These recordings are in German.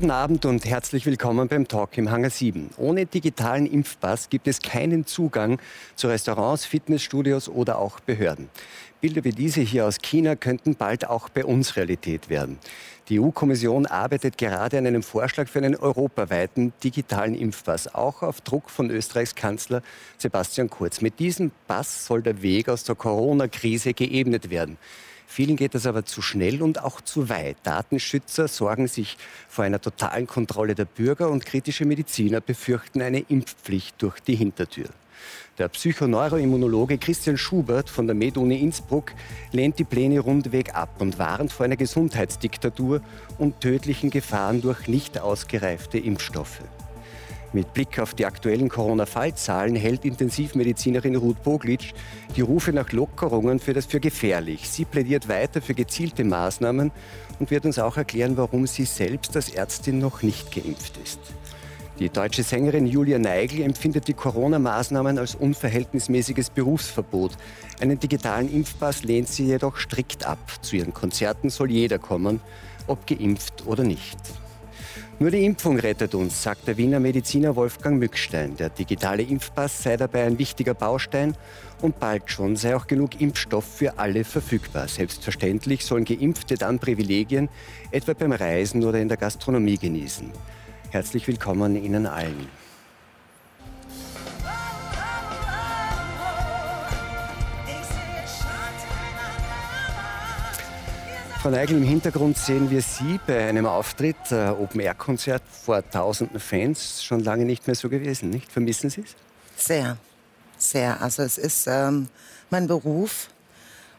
guten Abend und herzlich willkommen beim Talk im Hangar 7. Ohne digitalen Impfpass gibt es keinen Zugang zu Restaurants, Fitnessstudios oder auch Behörden. Bilder wie diese hier aus China könnten bald auch bei uns Realität werden. Die EU-Kommission arbeitet gerade an einem Vorschlag für einen europaweiten digitalen Impfpass, auch auf Druck von Österreichs Kanzler Sebastian Kurz. Mit diesem Pass soll der Weg aus der Corona-Krise geebnet werden. Vielen geht das aber zu schnell und auch zu weit. Datenschützer sorgen sich vor einer totalen Kontrolle der Bürger und kritische Mediziner befürchten eine Impfpflicht durch die Hintertür. Der Psychoneuroimmunologe Christian Schubert von der MedUni Innsbruck lehnt die Pläne rundweg ab und warnt vor einer Gesundheitsdiktatur und tödlichen Gefahren durch nicht ausgereifte Impfstoffe. Mit Blick auf die aktuellen Corona-Fallzahlen hält Intensivmedizinerin Ruth Boglitsch die Rufe nach Lockerungen für das für gefährlich. Sie plädiert weiter für gezielte Maßnahmen und wird uns auch erklären, warum sie selbst als Ärztin noch nicht geimpft ist. Die deutsche Sängerin Julia Neigl empfindet die Corona-Maßnahmen als unverhältnismäßiges Berufsverbot. Einen digitalen Impfpass lehnt sie jedoch strikt ab. Zu ihren Konzerten soll jeder kommen, ob geimpft oder nicht. Nur die Impfung rettet uns, sagt der Wiener Mediziner Wolfgang Mückstein. Der digitale Impfpass sei dabei ein wichtiger Baustein und bald schon sei auch genug Impfstoff für alle verfügbar. Selbstverständlich sollen Geimpfte dann Privilegien, etwa beim Reisen oder in der Gastronomie genießen. Herzlich willkommen Ihnen allen. Frau Neigel, im Hintergrund sehen wir Sie bei einem Auftritt, äh, Open-Air-Konzert vor tausenden Fans. Schon lange nicht mehr so gewesen, nicht? Vermissen Sie es? Sehr, sehr. Also es ist ähm, mein Beruf.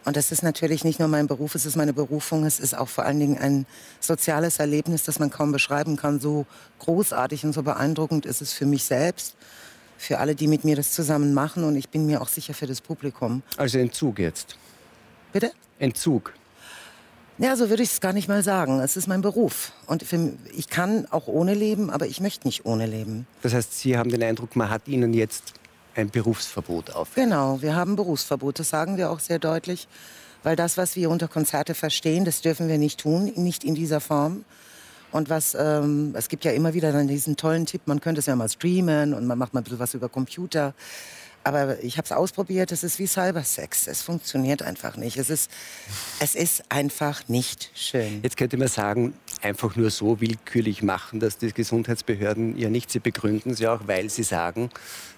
Und das ist natürlich nicht nur mein Beruf, es ist meine Berufung. Es ist auch vor allen Dingen ein soziales Erlebnis, das man kaum beschreiben kann. So großartig und so beeindruckend ist es für mich selbst, für alle, die mit mir das zusammen machen. Und ich bin mir auch sicher für das Publikum. Also Entzug jetzt? Bitte? Entzug. Ja, so würde ich es gar nicht mal sagen. Es ist mein Beruf. Und für, ich kann auch ohne leben, aber ich möchte nicht ohne leben. Das heißt, Sie haben den Eindruck, man hat Ihnen jetzt ein Berufsverbot auf. Genau, wir haben Berufsverbot. Das sagen wir auch sehr deutlich. Weil das, was wir unter Konzerte verstehen, das dürfen wir nicht tun, nicht in dieser Form. Und was, ähm, es gibt ja immer wieder dann diesen tollen Tipp, man könnte es ja mal streamen und man macht mal ein bisschen was über Computer. Aber ich habe es ausprobiert, es ist wie Cybersex. Es funktioniert einfach nicht. Es ist, es ist einfach nicht schön. Jetzt könnte man sagen, einfach nur so willkürlich machen, dass die Gesundheitsbehörden ja nicht. Sie begründen sie auch, weil sie sagen,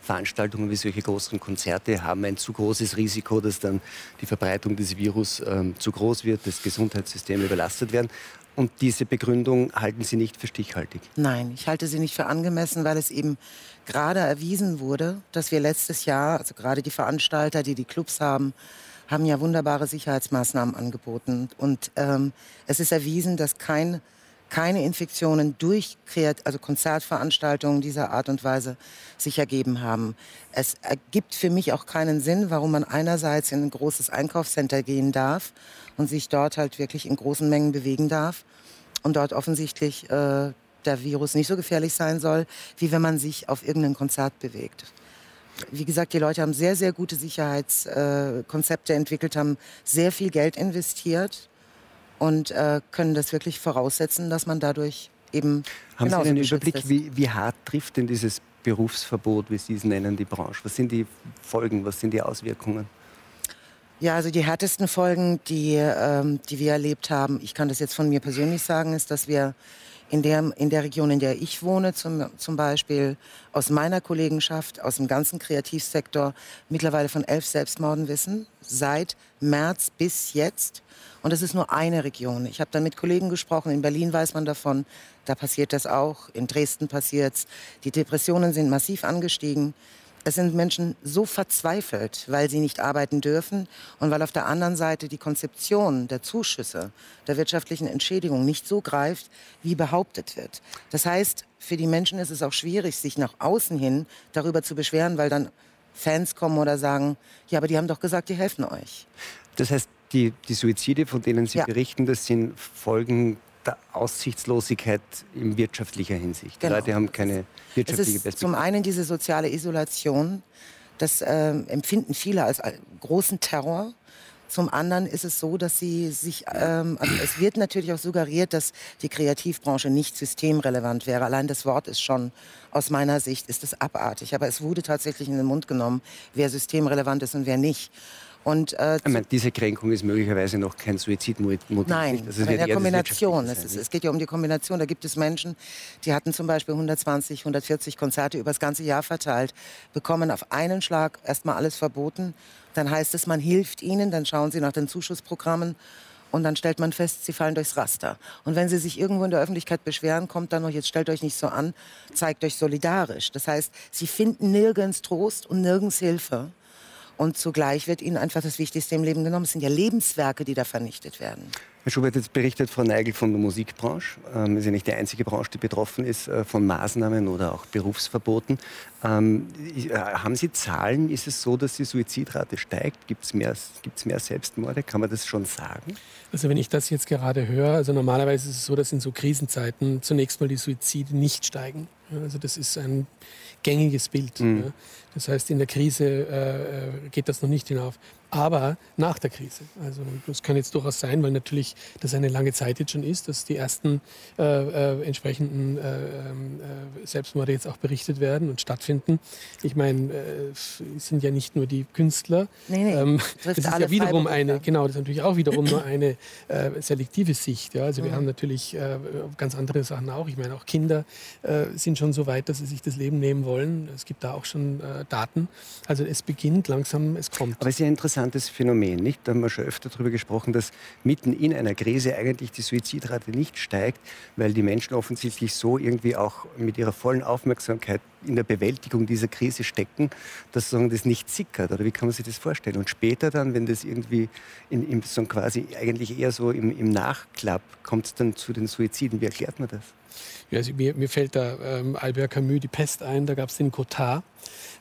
Veranstaltungen wie solche großen Konzerte haben ein zu großes Risiko, dass dann die Verbreitung des Virus ähm, zu groß wird, das Gesundheitssystem überlastet werden. Und diese Begründung halten Sie nicht für stichhaltig? Nein, ich halte sie nicht für angemessen, weil es eben gerade erwiesen wurde, dass wir letztes Jahr, also gerade die Veranstalter, die die Clubs haben, haben ja wunderbare Sicherheitsmaßnahmen angeboten. Und ähm, es ist erwiesen, dass kein, keine Infektionen durch also Konzertveranstaltungen dieser Art und Weise sich ergeben haben. Es ergibt für mich auch keinen Sinn, warum man einerseits in ein großes Einkaufscenter gehen darf und sich dort halt wirklich in großen Mengen bewegen darf und dort offensichtlich äh, der Virus nicht so gefährlich sein soll, wie wenn man sich auf irgendein Konzert bewegt. Wie gesagt, die Leute haben sehr, sehr gute Sicherheitskonzepte äh, entwickelt, haben sehr viel Geld investiert und äh, können das wirklich voraussetzen, dass man dadurch eben. Haben Sie einen Überblick, wie, wie hart trifft denn dieses Berufsverbot, wie Sie es nennen, die Branche? Was sind die Folgen, was sind die Auswirkungen? Ja, also die härtesten Folgen, die, ähm, die wir erlebt haben, ich kann das jetzt von mir persönlich sagen, ist, dass wir in der, in der Region, in der ich wohne, zum, zum Beispiel aus meiner Kollegenschaft, aus dem ganzen Kreativsektor, mittlerweile von elf Selbstmorden wissen, seit März bis jetzt. Und das ist nur eine Region. Ich habe dann mit Kollegen gesprochen, in Berlin weiß man davon, da passiert das auch, in Dresden passiert es. Die Depressionen sind massiv angestiegen. Es sind Menschen so verzweifelt, weil sie nicht arbeiten dürfen und weil auf der anderen Seite die Konzeption der Zuschüsse, der wirtschaftlichen Entschädigung nicht so greift, wie behauptet wird. Das heißt, für die Menschen ist es auch schwierig, sich nach außen hin darüber zu beschweren, weil dann Fans kommen oder sagen, ja, aber die haben doch gesagt, die helfen euch. Das heißt, die, die Suizide, von denen Sie ja. berichten, das sind Folgen der Aussichtslosigkeit in wirtschaftlicher Hinsicht. Genau. Die Leute haben keine wirtschaftliche Perspektive. Zum einen diese soziale Isolation, das äh, empfinden viele als großen Terror. Zum anderen ist es so, dass sie sich, ähm, also es wird natürlich auch suggeriert, dass die Kreativbranche nicht systemrelevant wäre. Allein das Wort ist schon, aus meiner Sicht, ist es abartig. Aber es wurde tatsächlich in den Mund genommen, wer systemrelevant ist und wer nicht. Und, äh, ich meine, diese Kränkung ist möglicherweise noch kein Suizidmotiv. Nein, also in der Kombination. Es, ist, es, geht ja um die Kombination. Da gibt es Menschen, die hatten zum Beispiel 120, 140 Konzerte über das ganze Jahr verteilt, bekommen auf einen Schlag erstmal alles verboten. Dann heißt es, man hilft ihnen, dann schauen sie nach den Zuschussprogrammen und dann stellt man fest, sie fallen durchs Raster. Und wenn sie sich irgendwo in der Öffentlichkeit beschweren, kommt dann noch, jetzt stellt euch nicht so an, zeigt euch solidarisch. Das heißt, sie finden nirgends Trost und nirgends Hilfe. Und zugleich wird ihnen einfach das Wichtigste im Leben genommen. Es sind ja Lebenswerke, die da vernichtet werden. Herr Schubert, jetzt berichtet Frau Neigel von der Musikbranche. Ähm, ist ja nicht die einzige Branche, die betroffen ist äh, von Maßnahmen oder auch Berufsverboten. Ähm, äh, haben Sie Zahlen? Ist es so, dass die Suizidrate steigt? Gibt es mehr, gibt's mehr Selbstmorde? Kann man das schon sagen? Also wenn ich das jetzt gerade höre, also normalerweise ist es so, dass in so Krisenzeiten zunächst mal die Suizide nicht steigen. Also das ist ein gängiges Bild. Mhm. Das heißt, in der Krise äh, äh, geht das noch nicht hinauf aber nach der Krise. Also das kann jetzt durchaus sein, weil natürlich das eine lange Zeit jetzt schon ist, dass die ersten äh, äh, entsprechenden äh, ähm, äh Selbstmorde jetzt auch berichtet werden und stattfinden. Ich meine, äh, es sind ja nicht nur die Künstler. Nee, nee. Ähm, das ist ja wiederum eine, genau, das ist natürlich auch wiederum nur eine äh, selektive Sicht. Ja? Also mhm. wir haben natürlich ganz andere Sachen auch. Ich meine, auch Kinder sind schon so weit, dass sie sich das Leben nehmen wollen. Es gibt da auch schon Daten. Also es beginnt langsam, es kommt. Aber es ist ja interessant interessantes Phänomen. Nicht? Da haben wir schon öfter darüber gesprochen, dass mitten in einer Krise eigentlich die Suizidrate nicht steigt, weil die Menschen offensichtlich so irgendwie auch mit ihrer vollen Aufmerksamkeit in der Bewältigung dieser Krise stecken, dass sagen, das nicht sickert. Oder wie kann man sich das vorstellen? Und später dann, wenn das irgendwie in, in so quasi eigentlich eher so im, im Nachklapp kommt es dann zu den Suiziden. Wie erklärt man das? Ja, also mir, mir, fällt da ähm, Albert Camus die Pest ein, da gab es den Cotard.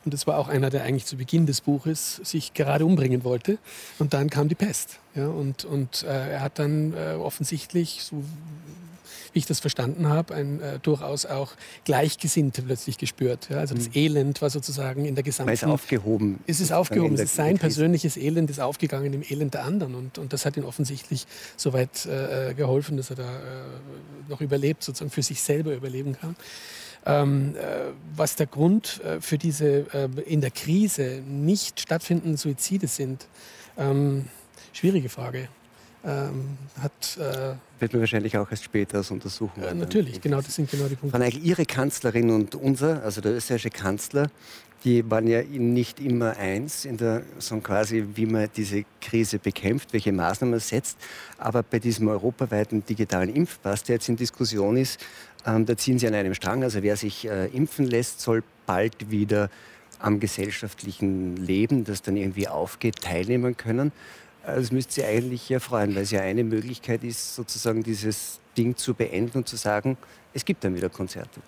Und das war auch einer, der eigentlich zu Beginn des Buches sich gerade umbringen wollte. Und dann kam die Pest. Ja, und und äh, er hat dann äh, offensichtlich, so wie ich das verstanden habe, ein äh, durchaus auch Gleichgesinnte plötzlich gespürt. Ja? Also das mhm. Elend war sozusagen in der gesamten... Man ist aufgehoben. Es ist aufgehoben. Es ist sein persönliches Elend ist aufgegangen im Elend der anderen. Und, und das hat ihn offensichtlich so weit äh, äh geholfen, dass er da äh, noch überlebt, sozusagen für sich selber überleben kann. Ähm, äh, was der Grund äh, für diese äh, in der Krise nicht stattfindenden Suizide sind, ähm, schwierige Frage. Ähm, hat, äh, Wird man wahrscheinlich auch erst später als Untersuchung. Äh, natürlich, genau, das sind genau die Punkte. Frau Neichel, Ihre Kanzlerin und unser, also der österreichische Kanzler, die waren ja nicht immer eins in der, so quasi, wie man diese Krise bekämpft, welche Maßnahmen man setzt. Aber bei diesem europaweiten digitalen Impfpass, der jetzt in Diskussion ist, ähm, da ziehen sie an einem Strang. Also wer sich äh, impfen lässt, soll bald wieder am gesellschaftlichen Leben, das dann irgendwie aufgeht, teilnehmen können. Äh, das müsste Sie eigentlich ja freuen, weil es ja eine Möglichkeit ist, sozusagen dieses Ding zu beenden und zu sagen, es gibt dann wieder Konzerte.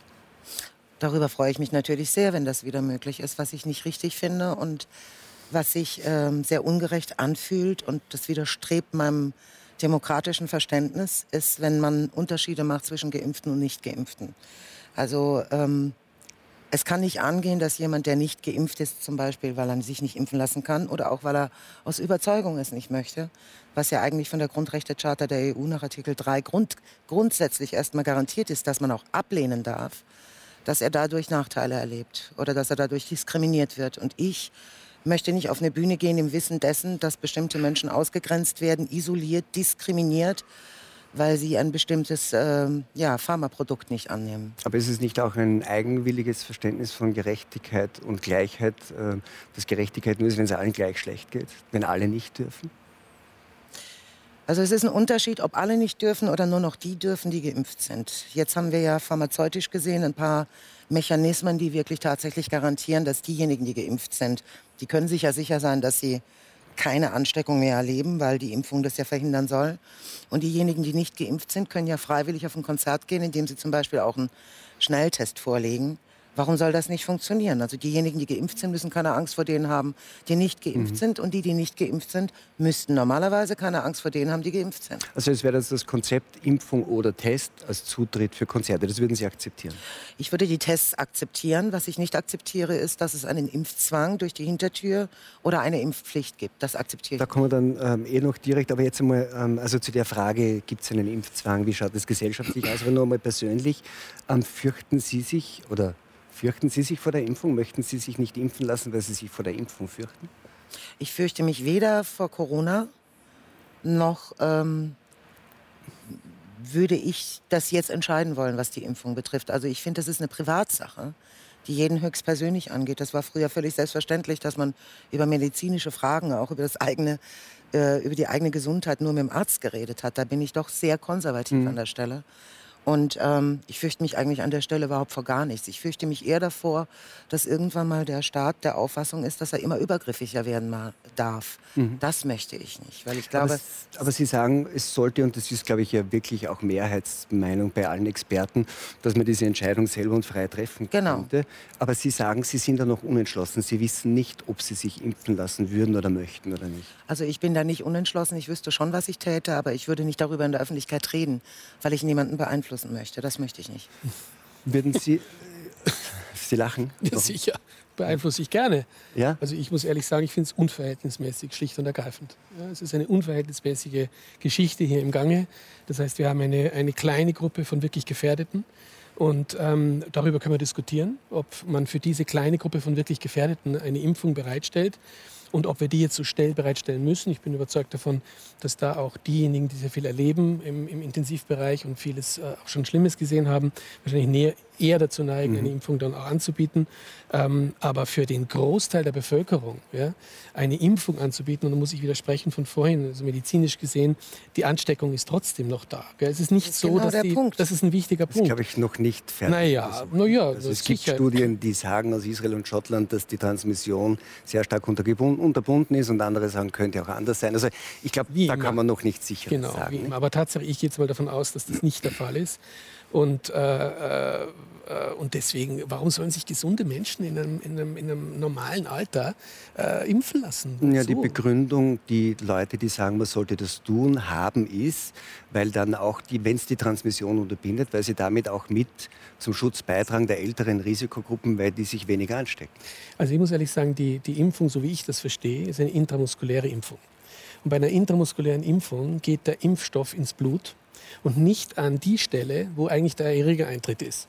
Darüber freue ich mich natürlich sehr, wenn das wieder möglich ist, was ich nicht richtig finde und was sich ähm, sehr ungerecht anfühlt und das widerstrebt meinem demokratischen Verständnis, ist, wenn man Unterschiede macht zwischen Geimpften und Nicht-Geimpften. Also ähm, es kann nicht angehen, dass jemand, der nicht geimpft ist, zum Beispiel, weil er sich nicht impfen lassen kann oder auch weil er aus Überzeugung es nicht möchte, was ja eigentlich von der Grundrechtecharta der EU nach Artikel 3 Grund, grundsätzlich erstmal garantiert ist, dass man auch ablehnen darf, dass er dadurch Nachteile erlebt oder dass er dadurch diskriminiert wird. Und ich möchte nicht auf eine Bühne gehen im Wissen dessen, dass bestimmte Menschen ausgegrenzt werden, isoliert, diskriminiert, weil sie ein bestimmtes äh, ja, Pharmaprodukt nicht annehmen. Aber ist es nicht auch ein eigenwilliges Verständnis von Gerechtigkeit und Gleichheit, äh, dass Gerechtigkeit nur ist, wenn es allen gleich schlecht geht, wenn alle nicht dürfen? Also es ist ein Unterschied, ob alle nicht dürfen oder nur noch die dürfen, die geimpft sind. Jetzt haben wir ja pharmazeutisch gesehen ein paar Mechanismen, die wirklich tatsächlich garantieren, dass diejenigen, die geimpft sind, die können sich ja sicher sein, dass sie keine Ansteckung mehr erleben, weil die Impfung das ja verhindern soll. Und diejenigen, die nicht geimpft sind, können ja freiwillig auf ein Konzert gehen, indem sie zum Beispiel auch einen Schnelltest vorlegen. Warum soll das nicht funktionieren? Also diejenigen, die geimpft sind, müssen keine Angst vor denen haben, die nicht geimpft mhm. sind. Und die, die nicht geimpft sind, müssten normalerweise keine Angst vor denen haben, die geimpft sind. Also es wäre das, Konzept Impfung oder Test als Zutritt für Konzerte. Das würden Sie akzeptieren? Ich würde die Tests akzeptieren. Was ich nicht akzeptiere, ist, dass es einen Impfzwang durch die Hintertür oder eine Impfpflicht gibt. Das akzeptiere ich. Da kommen wir dann ähm, eh noch direkt. Aber jetzt einmal, ähm, also zu der Frage, gibt es einen Impfzwang? Wie schaut das gesellschaftlich aus? Aber nur einmal persönlich, ähm, fürchten Sie sich oder Fürchten Sie sich vor der Impfung? Möchten Sie sich nicht impfen lassen, weil Sie sich vor der Impfung fürchten? Ich fürchte mich weder vor Corona noch ähm, würde ich das jetzt entscheiden wollen, was die Impfung betrifft. Also ich finde, das ist eine Privatsache, die jeden höchstpersönlich angeht. Das war früher völlig selbstverständlich, dass man über medizinische Fragen, auch über das eigene, äh, über die eigene Gesundheit nur mit dem Arzt geredet hat. Da bin ich doch sehr konservativ mhm. an der Stelle. Und ähm, ich fürchte mich eigentlich an der Stelle überhaupt vor gar nichts. Ich fürchte mich eher davor, dass irgendwann mal der Staat der Auffassung ist, dass er immer übergriffiger werden darf. Mhm. Das möchte ich nicht, weil ich glaube. Aber, aber, Sie sagen, es sollte, und das ist, glaube ich, ja wirklich auch Mehrheitsmeinung bei allen Experten, dass man diese Entscheidung selber und frei treffen genau. könnte. Aber Sie sagen, Sie sind da noch unentschlossen. Sie wissen nicht, ob Sie sich impfen lassen würden oder möchten oder nicht. Also ich bin da nicht unentschlossen. Ich wüsste schon, was ich täte, aber ich würde nicht darüber in der Öffentlichkeit reden, weil ich niemanden beeinflusse beeinflussen möchte. Das möchte ich nicht. Würden Sie, Sie lachen? Ja, sicher, beeinflusse ich gerne. Ja? Also ich muss ehrlich sagen, ich finde es unverhältnismäßig, schlicht und ergreifend. Ja, es ist eine unverhältnismäßige Geschichte hier im Gange. Das heißt, wir haben eine, eine kleine Gruppe von wirklich Gefährdeten. Und ähm, darüber können wir diskutieren, ob man für diese kleine Gruppe von wirklich Gefährdeten eine Impfung bereitstellt. Und ob wir die jetzt so schnell bereitstellen müssen, ich bin überzeugt davon, dass da auch diejenigen, die sehr viel erleben im, im Intensivbereich und vieles äh, auch schon Schlimmes gesehen haben, wahrscheinlich näher, eher dazu neigen, mhm. eine Impfung dann auch anzubieten. Ähm, aber für den Großteil der Bevölkerung ja, eine Impfung anzubieten, und da muss ich widersprechen von vorhin, also medizinisch gesehen, die Ansteckung ist trotzdem noch da. Gell? Es ist nicht das ist so, genau dass die, das ist ein wichtiger Punkt. Das glaube ich noch nicht fertig. Naja, naja also es gibt Studien, die sagen aus Israel und Schottland, dass die Transmission sehr stark unterbunden ist und andere sagen, könnte auch anders sein. Also ich glaube, da kann man noch nicht sicher genau, sagen. Genau, aber tatsächlich, ich gehe jetzt mal davon aus, dass das nicht der Fall ist. Und, äh, äh, und deswegen, warum sollen sich gesunde Menschen in einem, in einem, in einem normalen Alter äh, impfen lassen? Ja, die Begründung, die Leute, die sagen, man sollte das tun, haben, ist, weil dann auch, wenn es die Transmission unterbindet, weil sie damit auch mit zum Schutz beitragen der älteren Risikogruppen, weil die sich weniger anstecken. Also ich muss ehrlich sagen, die, die Impfung, so wie ich das verstehe, ist eine intramuskuläre Impfung. Und bei einer intramuskulären Impfung geht der Impfstoff ins Blut und nicht an die Stelle, wo eigentlich der Erregereintritt ist.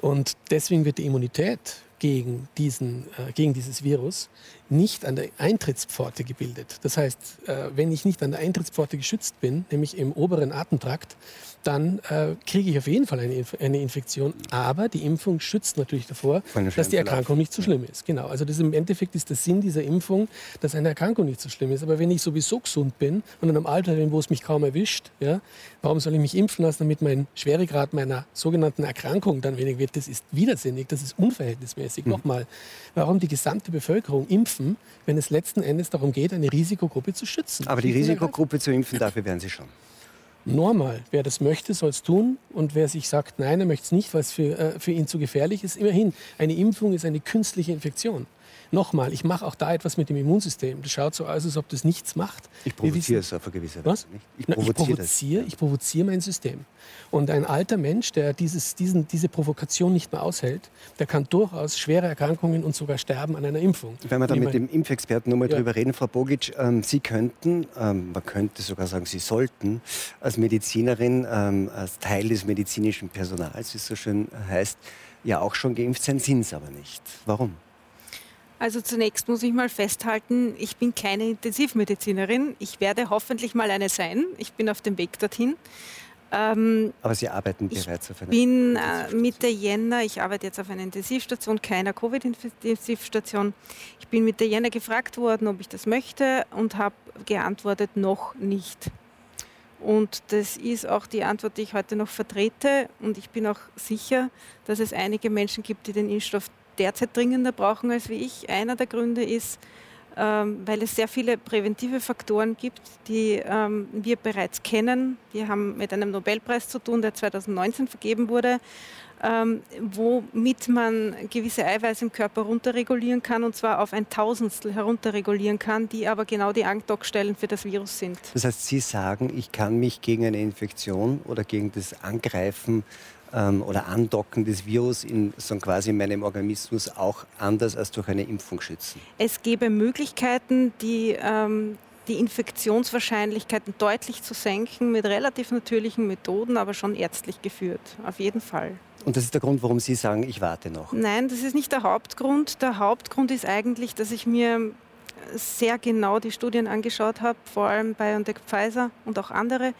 Und deswegen wird die Immunität gegen, diesen, äh, gegen dieses Virus nicht an der Eintrittspforte gebildet. Das heißt, äh, wenn ich nicht an der Eintrittspforte geschützt bin, nämlich im oberen Atemtrakt, dann äh, kriege ich auf jeden Fall eine, Inf eine, Infektion. Aber die Impfung schützt natürlich davor, dass die Erkrankung nicht so schlimm ist. Genau. Also das im Endeffekt ist der Sinn dieser Impfung, dass eine Erkrankung nicht so schlimm ist. Aber wenn ich sowieso gesund bin und in einem Alter bin, wo es mich kaum erwischt, ja, warum soll ich mich impfen lassen, damit mein Schweregrad meiner sogenannten Erkrankung dann weniger wird? Das ist widersinnig, das ist unverhältnismäßig. Mhm. Nochmal, warum die gesamte Bevölkerung impfen, wenn es letzten Endes darum geht, eine Risikogruppe zu schützen? Aber die Risikogruppe zu impfen, dafür werden Sie schon normal. Wer das möchte, soll es tun. Und wer sich sagt, nein, er möchte es nicht, weil es für, äh, für ihn zu gefährlich ist, immerhin, eine Impfung ist eine künstliche Infektion. Nochmal, ich mache auch da etwas mit dem Immunsystem. Das schaut so aus, als ob das nichts macht. Ich provoziere es auf eine gewisse Weise. Was? Ich provoziere, ich provoziere, ich provoziere mein System. Und ein alter Mensch, der dieses, diesen, diese Provokation nicht mehr aushält, der kann durchaus schwere Erkrankungen und sogar sterben an einer Impfung. Wenn wir da mit dem Impfexperten nochmal ja. drüber reden, Frau Bogic, ähm, Sie könnten, ähm, man könnte sogar sagen, Sie sollten als Medizinerin, ähm, als Teil des medizinischen Personals, wie es so schön heißt, ja auch schon geimpft sein, sind es aber nicht. Warum? Also zunächst muss ich mal festhalten, ich bin keine Intensivmedizinerin. Ich werde hoffentlich mal eine sein. Ich bin auf dem Weg dorthin. Ähm, Aber Sie arbeiten bereits auf einer Ich bin äh, Mitte Jänner, ich arbeite jetzt auf einer Intensivstation, keiner Covid-Intensivstation. Ich bin Mitte Jänner gefragt worden, ob ich das möchte und habe geantwortet, noch nicht. Und das ist auch die Antwort, die ich heute noch vertrete. Und ich bin auch sicher, dass es einige Menschen gibt, die den Impfstoff derzeit dringender brauchen als wie ich. Einer der Gründe ist, ähm, weil es sehr viele präventive Faktoren gibt, die ähm, wir bereits kennen. Wir haben mit einem Nobelpreis zu tun, der 2019 vergeben wurde, ähm, womit man gewisse Eiweiße im Körper runterregulieren kann und zwar auf ein Tausendstel herunterregulieren kann, die aber genau die Andockstellen für das Virus sind. Das heißt, Sie sagen, ich kann mich gegen eine Infektion oder gegen das Angreifen ähm, oder Andocken des Virus in so quasi in meinem Organismus auch anders als durch eine Impfung schützen? Es gäbe Möglichkeiten, die ähm, die Infektionswahrscheinlichkeiten deutlich zu senken mit relativ natürlichen Methoden, aber schon ärztlich geführt, auf jeden Fall. Und das ist der Grund, warum Sie sagen, ich warte noch? Nein, das ist nicht der Hauptgrund. Der Hauptgrund ist eigentlich, dass ich mir sehr genau die Studien angeschaut habe, vor allem BioNTech Pfizer und auch andere.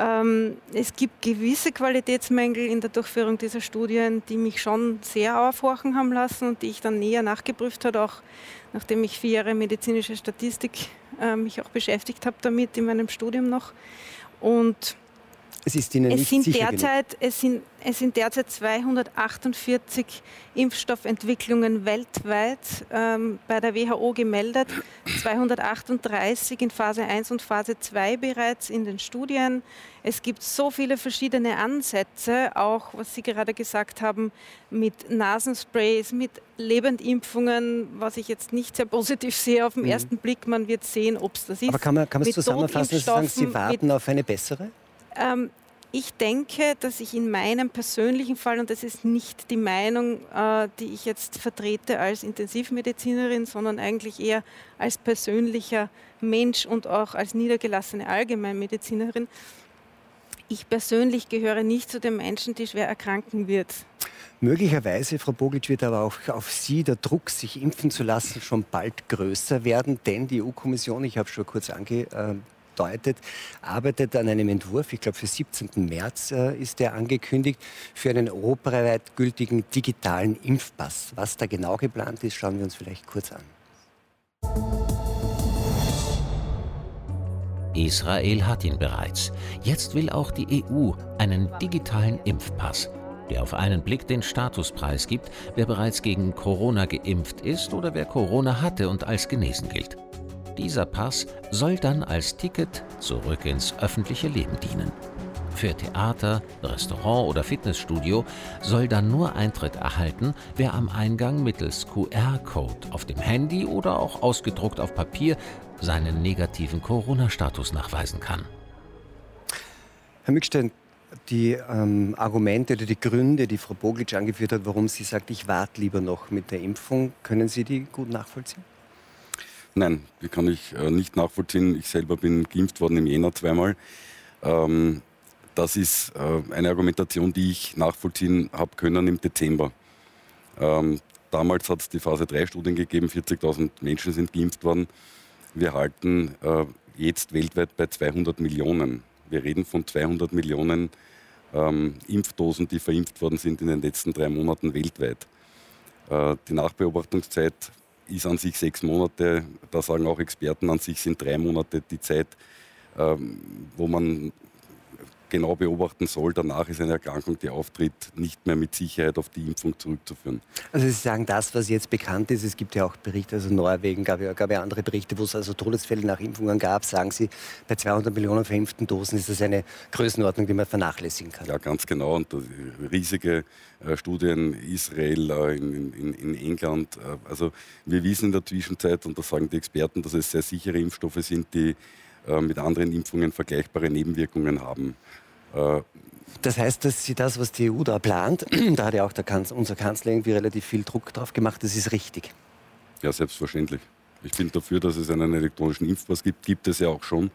Ähm, es gibt gewisse Qualitätsmängel in der Durchführung dieser Studien, die mich schon sehr aufhorchen haben lassen und die ich dann näher nachgeprüft habe, auch nachdem ich vier Jahre medizinische Statistik äh, mich auch beschäftigt habe damit in meinem Studium noch. Und es ist Ihnen es nicht sind sicher derzeit, es sind, es sind derzeit 248 Impfstoffentwicklungen weltweit ähm, bei der WHO gemeldet, 238 in Phase 1 und Phase 2 bereits in den Studien. Es gibt so viele verschiedene Ansätze, auch was Sie gerade gesagt haben, mit Nasensprays, mit Lebendimpfungen, was ich jetzt nicht sehr positiv sehe auf den mhm. ersten Blick. Man wird sehen, ob es das ist. Aber kann man, kann man es zusammenfassen, dass Sie sagen, Sie warten auf eine bessere? Ähm, ich denke, dass ich in meinem persönlichen Fall, und das ist nicht die Meinung, äh, die ich jetzt vertrete als Intensivmedizinerin, sondern eigentlich eher als persönlicher Mensch und auch als niedergelassene Allgemeinmedizinerin, ich persönlich gehöre nicht zu den Menschen, die schwer erkranken wird. Möglicherweise, Frau Bogic, wird aber auch auf Sie der Druck, sich impfen zu lassen, schon bald größer werden, denn die EU-Kommission, ich habe schon kurz ange, äh, bedeutet, arbeitet an einem Entwurf, ich glaube für 17. März äh, ist der angekündigt, für einen europaweit gültigen digitalen Impfpass. Was da genau geplant ist, schauen wir uns vielleicht kurz an. Israel hat ihn bereits. Jetzt will auch die EU einen digitalen Impfpass, der auf einen Blick den Statuspreis gibt, wer bereits gegen Corona geimpft ist oder wer Corona hatte und als genesen gilt. Dieser Pass soll dann als Ticket zurück ins öffentliche Leben dienen. Für Theater, Restaurant oder Fitnessstudio soll dann nur Eintritt erhalten, wer am Eingang mittels QR-Code auf dem Handy oder auch ausgedruckt auf Papier seinen negativen Corona-Status nachweisen kann. Herr Mückstein, die ähm, Argumente oder die Gründe, die Frau Boglitsch angeführt hat, warum sie sagt, ich warte lieber noch mit der Impfung, können Sie die gut nachvollziehen? Nein, die kann ich äh, nicht nachvollziehen. Ich selber bin geimpft worden im Jänner zweimal. Ähm, das ist äh, eine Argumentation, die ich nachvollziehen habe können im Dezember. Ähm, damals hat es die Phase 3 Studien gegeben, 40.000 Menschen sind geimpft worden. Wir halten äh, jetzt weltweit bei 200 Millionen. Wir reden von 200 Millionen ähm, Impfdosen, die verimpft worden sind in den letzten drei Monaten weltweit. Die Nachbeobachtungszeit ist an sich sechs Monate. Da sagen auch Experten, an sich sind drei Monate die Zeit, ähm, wo man genau beobachten soll. Danach ist eine Erkrankung, die auftritt, nicht mehr mit Sicherheit auf die Impfung zurückzuführen. Also Sie sagen das, was jetzt bekannt ist. Es gibt ja auch Berichte, also Norwegen gab ja, gab ja andere Berichte, wo es also Todesfälle nach Impfungen gab. Sagen Sie, bei 200 Millionen verimpften Dosen ist das eine Größenordnung, die man vernachlässigen kann. Ja, ganz genau. Und riesige äh, Studien Israel, äh, in, in, in, England. Äh, also wir wissen in der Zwischenzeit, und das sagen die Experten, dass es sehr sichere Impfstoffe sind, die äh, mit anderen Impfungen vergleichbare Nebenwirkungen haben. Äh, das heißt, dass Sie das, was die EU da plant, da hat ja auch Kanzler, unser Kanzler irgendwie relativ viel Druck drauf gemacht, das ist richtig. Ja, selbstverständlich. Ich bin dafür, dass es einen elektronischen Impfpass gibt. Gibt es ja auch schon.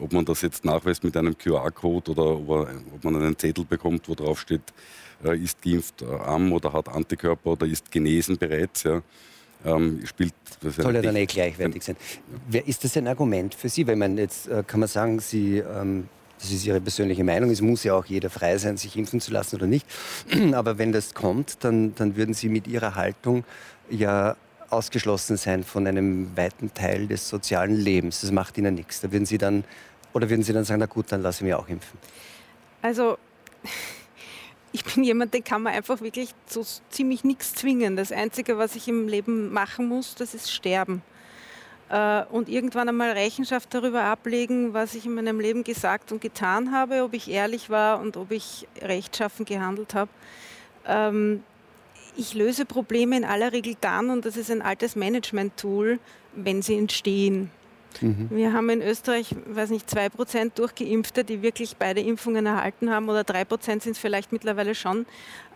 Ob man das jetzt nachweist mit einem QR-Code oder ob man einen Zettel bekommt, wo drauf steht, äh, ist geimpft am oder hat Antikörper oder ist genesen bereits. Ja ähm, spielt. Das Soll ja dann eh gleichwertig sein. Ist das ein Argument für Sie? Weil man jetzt äh, kann man sagen, Sie, ähm, das ist Ihre persönliche Meinung, es muss ja auch jeder frei sein, sich impfen zu lassen oder nicht. Aber wenn das kommt, dann, dann würden Sie mit Ihrer Haltung ja ausgeschlossen sein von einem weiten Teil des sozialen Lebens. Das macht Ihnen nichts. Da würden Sie dann, oder würden Sie dann sagen, na gut, dann lasse ich mich auch impfen? Also ich bin jemand, den kann man einfach wirklich so ziemlich nichts zwingen. Das Einzige, was ich im Leben machen muss, das ist sterben. Äh, und irgendwann einmal Rechenschaft darüber ablegen, was ich in meinem Leben gesagt und getan habe, ob ich ehrlich war und ob ich rechtschaffen gehandelt habe. Ähm, ich löse Probleme in aller Regel dann, und das ist ein altes Management-Tool, wenn sie entstehen. Mhm. Wir haben in Österreich, weiß nicht, 2% Durchgeimpfte, die wirklich beide Impfungen erhalten haben, oder 3% sind es vielleicht mittlerweile schon.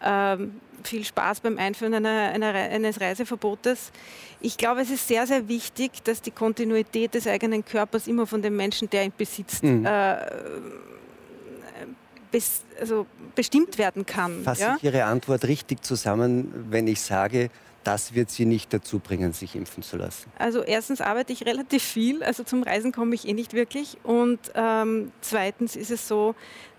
Ähm, viel Spaß beim Einführen einer, einer, eines Reiseverbotes. Ich glaube, es ist sehr, sehr wichtig, dass die Kontinuität des eigenen Körpers immer von dem Menschen, der ihn besitzt, mhm. äh, bes, also bestimmt werden kann. Fasse ja? ich Ihre Antwort richtig zusammen, wenn ich sage, das wird Sie nicht dazu bringen, sich impfen zu lassen? Also erstens arbeite ich relativ viel, also zum Reisen komme ich eh nicht wirklich. Und ähm, zweitens ist es so,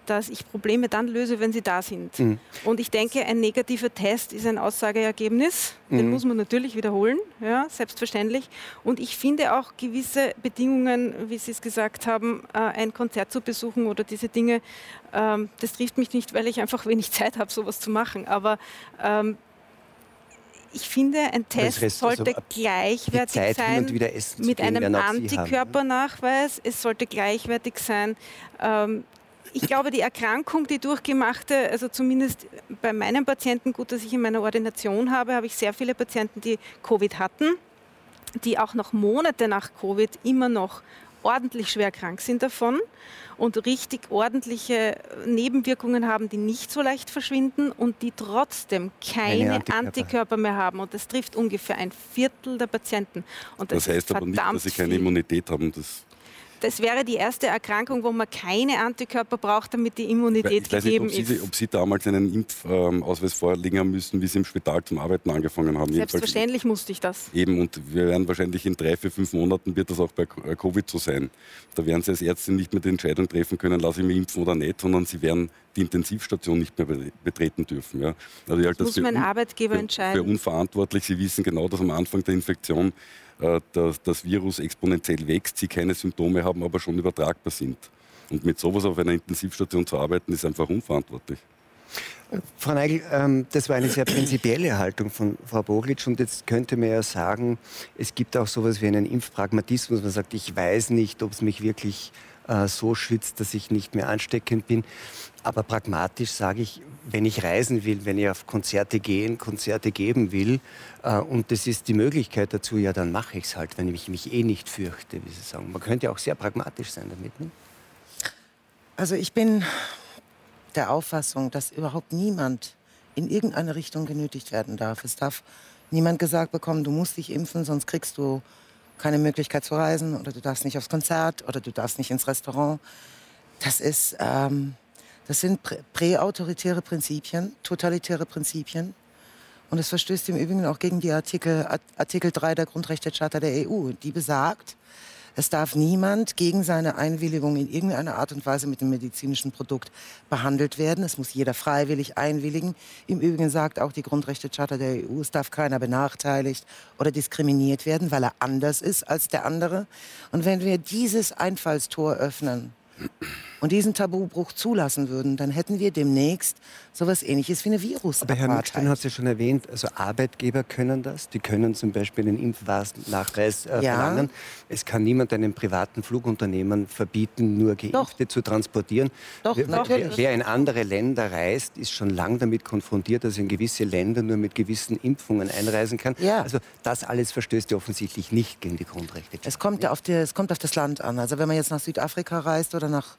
dass ich Probleme dann löse, wenn sie da sind. Mhm. Und ich denke, ein negativer Test ist ein Aussageergebnis. Den mhm. muss man natürlich wiederholen, ja, selbstverständlich. Und ich finde auch gewisse Bedingungen, wie Sie es gesagt haben, äh, ein Konzert zu besuchen oder diese Dinge, ähm, das trifft mich nicht, weil ich einfach wenig Zeit habe, sowas zu machen. Aber ähm, ich finde, ein Test Rest, sollte also gleichwertig sein mit einem Antikörpernachweis. Es sollte gleichwertig sein ähm, ich glaube, die Erkrankung, die durchgemachte, also zumindest bei meinen Patienten, gut, dass ich in meiner Ordination habe, habe ich sehr viele Patienten, die Covid hatten, die auch noch Monate nach Covid immer noch ordentlich schwer krank sind davon und richtig ordentliche Nebenwirkungen haben, die nicht so leicht verschwinden und die trotzdem keine Antikörper. Antikörper. mehr haben. Und das trifft ungefähr ein Viertel der Patienten. Und das, das heißt aber nicht, dass sie keine Immunität haben. Das das wäre die erste Erkrankung, wo man keine Antikörper braucht, damit die Immunität ich weiß gegeben nicht, ob Sie, ist. Ob Sie damals einen Impfausweis vorlegen haben müssen, wie Sie im Spital zum Arbeiten angefangen haben. Selbstverständlich musste ich das. Eben, und wir werden wahrscheinlich in drei, vier, fünf Monaten wird das auch bei äh, Covid so sein. Da werden Sie als Ärztin nicht mehr die Entscheidung treffen können, lasse ich mich impfen oder nicht, sondern Sie werden die Intensivstation nicht mehr betreten dürfen. Ja. Also das, das muss mein Arbeitgeber für, entscheiden. Für unverantwortlich. Sie wissen genau, dass am Anfang der Infektion äh, dass das Virus exponentiell wächst, sie keine Symptome haben, aber schon übertragbar sind. Und mit sowas auf einer Intensivstation zu arbeiten, ist einfach unverantwortlich. Frau Neigel, ähm, das war eine sehr prinzipielle Haltung von Frau Boglitsch und jetzt könnte man ja sagen, es gibt auch sowas wie einen Impfpragmatismus. Man sagt, ich weiß nicht, ob es mich wirklich äh, so schützt, dass ich nicht mehr ansteckend bin. Aber pragmatisch sage ich, wenn ich reisen will, wenn ich auf Konzerte gehen, Konzerte geben will äh, und das ist die Möglichkeit dazu, ja, dann mache ich es halt, wenn ich mich eh nicht fürchte, wie Sie sagen. Man könnte auch sehr pragmatisch sein damit. Ne? Also ich bin der Auffassung, dass überhaupt niemand in irgendeine Richtung genötigt werden darf. Es darf niemand gesagt bekommen, du musst dich impfen, sonst kriegst du keine Möglichkeit zu reisen oder du darfst nicht aufs Konzert oder du darfst nicht ins Restaurant. Das ist, ähm, das sind präautoritäre Prinzipien, totalitäre Prinzipien. Und es verstößt im Übrigen auch gegen die Artikel, Artikel 3 der Grundrechtecharta der EU, die besagt, es darf niemand gegen seine Einwilligung in irgendeiner Art und Weise mit dem medizinischen Produkt behandelt werden. Es muss jeder freiwillig einwilligen. Im Übrigen sagt auch die Grundrechtecharta der EU, es darf keiner benachteiligt oder diskriminiert werden, weil er anders ist als der andere. Und wenn wir dieses Einfallstor öffnen, und diesen Tabubruch zulassen würden, dann hätten wir demnächst sowas ähnliches wie eine virus Aber Herr Mückstein hat es ja schon erwähnt, also Arbeitgeber können das. Die können zum Beispiel einen Impfnachweis äh, ja. verlangen. Es kann niemand einem privaten Flugunternehmen verbieten, nur Geimpfte Doch. zu transportieren. Doch, wer, natürlich. wer in andere Länder reist, ist schon lange damit konfrontiert, dass er in gewisse Länder nur mit gewissen Impfungen einreisen kann. Ja. Also das alles verstößt ja offensichtlich nicht gegen die Grundrechte. Es kommt, ja auf die, es kommt auf das Land an. Also wenn man jetzt nach Südafrika reist oder nach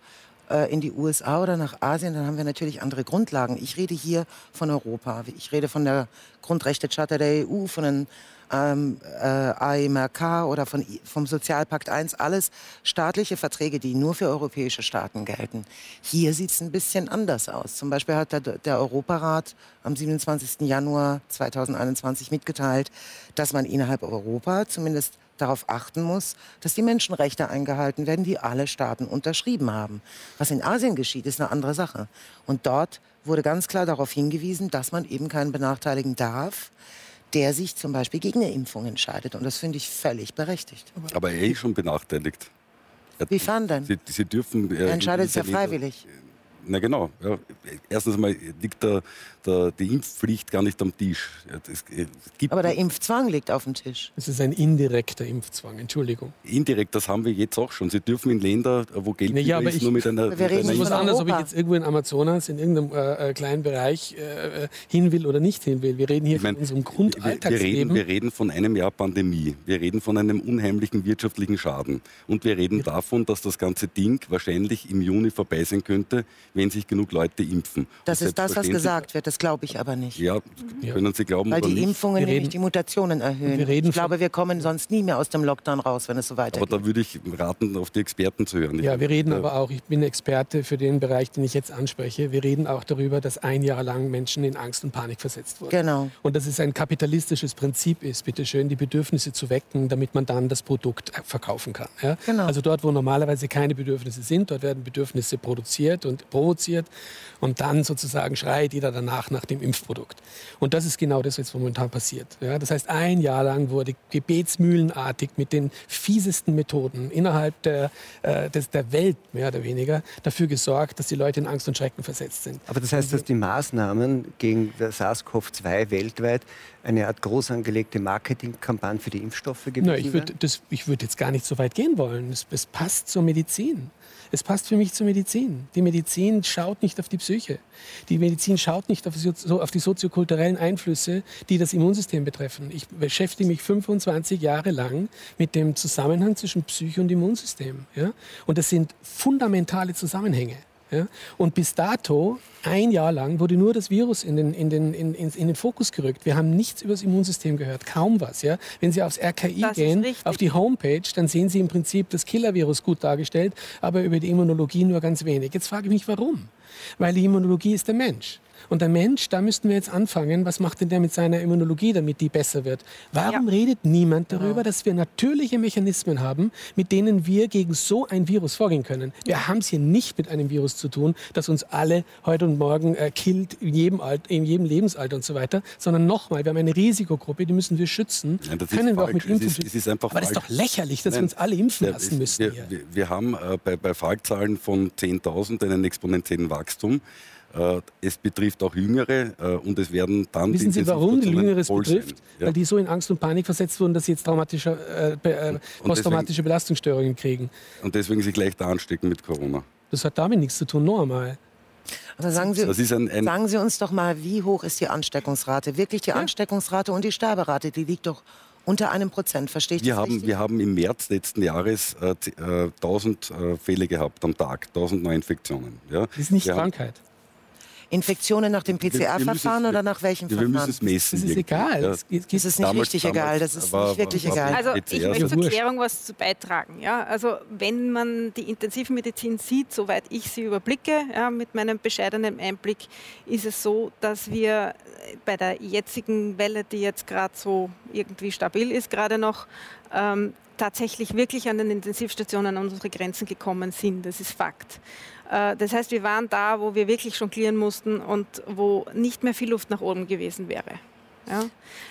äh, in die USA oder nach Asien, dann haben wir natürlich andere Grundlagen. Ich rede hier von Europa. Ich rede von der Grundrechtecharta der EU, von den ähm, äh, AMRK oder von, vom Sozialpakt I, alles staatliche Verträge, die nur für europäische Staaten gelten. Hier sieht es ein bisschen anders aus. Zum Beispiel hat der, der Europarat am 27. Januar 2021 mitgeteilt, dass man innerhalb Europa zumindest darauf achten muss, dass die Menschenrechte eingehalten werden, die alle Staaten unterschrieben haben. Was in Asien geschieht, ist eine andere Sache. Und dort wurde ganz klar darauf hingewiesen, dass man eben keinen benachteiligen darf, der sich zum Beispiel gegen eine Impfung entscheidet. Und das finde ich völlig berechtigt. Aber er ist schon benachteiligt. Wie fahren denn? Sie, Sie dürfen. Er entscheidet sich ja freiwillig. Na genau. Ja. Erstens einmal liegt der, der, die Impfpflicht gar nicht am Tisch. Das, gibt Aber der Impfzwang liegt auf dem Tisch. Es ist ein indirekter Impfzwang, Entschuldigung. Indirekt, das haben wir jetzt auch schon. Sie dürfen in Länder, wo Geld nee, ja, ist, ich, nur mit einer. Wir reden mit was anderes, ob ich jetzt irgendwo in Amazonas in irgendeinem äh, äh, kleinen Bereich äh, äh, hin will oder nicht hin will. Wir reden hier ich mein, von unserem Grundalltagsleben. Wir reden, wir reden von einem Jahr Pandemie. Wir reden von einem unheimlichen wirtschaftlichen Schaden. Und wir reden ja. davon, dass das ganze Ding wahrscheinlich im Juni vorbei sein könnte, wenn sich genug Leute impfen. Das ist das, was gesagt wird. Das glaube ich aber nicht. Ja, können Sie glauben Weil die nicht. Impfungen nämlich die Mutationen erhöhen. ich glaube, wir kommen sonst nie mehr aus dem Lockdown raus, wenn es so weitergeht. Aber da würde ich raten, auf die Experten zu hören. Ja, wir reden aber auch, ich bin Experte für den Bereich, den ich jetzt anspreche. Wir reden auch darüber, dass ein Jahr lang Menschen in Angst und Panik versetzt wurden. Genau. Und dass es ein kapitalistisches Prinzip ist, bitteschön, die Bedürfnisse zu wecken, damit man dann das Produkt verkaufen kann. Ja? Genau. Also dort, wo normalerweise keine Bedürfnisse sind, dort werden Bedürfnisse produziert und provoziert und dann sozusagen schreit jeder danach nach dem Impfprodukt. Und das ist genau das, was momentan passiert. Ja? Das heißt, ein Jahr lang wurde gebetsmühlenartig mit den fiesesten Methoden innerhalb der, äh, des, der Welt mehr oder weniger dafür gesorgt, dass die Leute in Angst und Schrecken versetzt sind. Aber das heißt, dass die Maßnahmen gegen SARS-CoV-2 weltweit eine Art groß angelegte Marketingkampagne für die Impfstoffe gewesen Na, ich würde würd jetzt gar nicht so weit gehen wollen. Es, es passt zur Medizin. Es passt für mich zur Medizin. Die Medizin schaut nicht auf die Psyche. Die Medizin schaut nicht auf, auf die soziokulturellen Einflüsse, die das Immunsystem betreffen. Ich beschäftige mich 25 Jahre lang mit dem Zusammenhang zwischen Psyche und Immunsystem. Ja? Und das sind fundamentale Zusammenhänge. Ja? Und bis dato, ein Jahr lang, wurde nur das Virus in den, in, den, in, in, in den Fokus gerückt. Wir haben nichts über das Immunsystem gehört, kaum was. Ja? Wenn Sie aufs RKI das gehen, auf die Homepage, dann sehen Sie im Prinzip das Killer-Virus gut dargestellt, aber über die Immunologie nur ganz wenig. Jetzt frage ich mich, warum? Weil die Immunologie ist der Mensch. Und der Mensch, da müssten wir jetzt anfangen, was macht denn der mit seiner Immunologie, damit die besser wird? Warum ja. redet niemand darüber, ja. dass wir natürliche Mechanismen haben, mit denen wir gegen so ein Virus vorgehen können? Wir ja. haben es hier nicht mit einem Virus zu tun, das uns alle heute und morgen äh, killt, in jedem, Alt, in jedem Lebensalter und so weiter, sondern nochmal, wir haben eine Risikogruppe, die müssen wir schützen. Ja, können wir auch mit Impfen. Es ist einfach Aber das ist doch lächerlich, dass Nein. wir uns alle impfen lassen müssen. Wir, wir, wir haben äh, bei, bei Fallzahlen von 10.000 einen exponentiellen Wachstum. Äh, es betrifft auch Jüngere äh, und es werden dann. Wissen Sie, warum die Jüngere es betrifft? Ja. Weil die so in Angst und Panik versetzt wurden, dass sie jetzt traumatische, äh, äh, posttraumatische Belastungsstörungen kriegen. Und deswegen sich gleich da anstecken mit Corona. Das hat damit nichts zu tun, normal. Aber sagen Sie, ein, ein sagen Sie uns doch mal, wie hoch ist die Ansteckungsrate? Wirklich die ja. Ansteckungsrate und die Sterberate, die liegt doch unter einem Prozent, verstehe ich wir das haben, Wir haben im März letzten Jahres äh, 1000 äh, Fälle gehabt am Tag, 1000 Neuinfektionen. Ja. Das ist nicht wir Krankheit. Haben, Infektionen nach dem PCR-Verfahren oder nach welchem Verfahren? Wir müssen es messen. Das ist egal. Ja. Das, das ist nicht richtig egal. Das ist war, nicht wirklich war, egal. Also ich möchte zur Klärung was zu beitragen. Ja? Also wenn man die Intensivmedizin sieht, soweit ich sie überblicke, ja, mit meinem bescheidenen Einblick, ist es so, dass wir bei der jetzigen Welle, die jetzt gerade so irgendwie stabil ist, gerade noch, ähm, tatsächlich wirklich an den Intensivstationen an unsere Grenzen gekommen sind. Das ist Fakt. Äh, das heißt, wir waren da, wo wir wirklich jonglieren mussten und wo nicht mehr viel Luft nach oben gewesen wäre. Ja.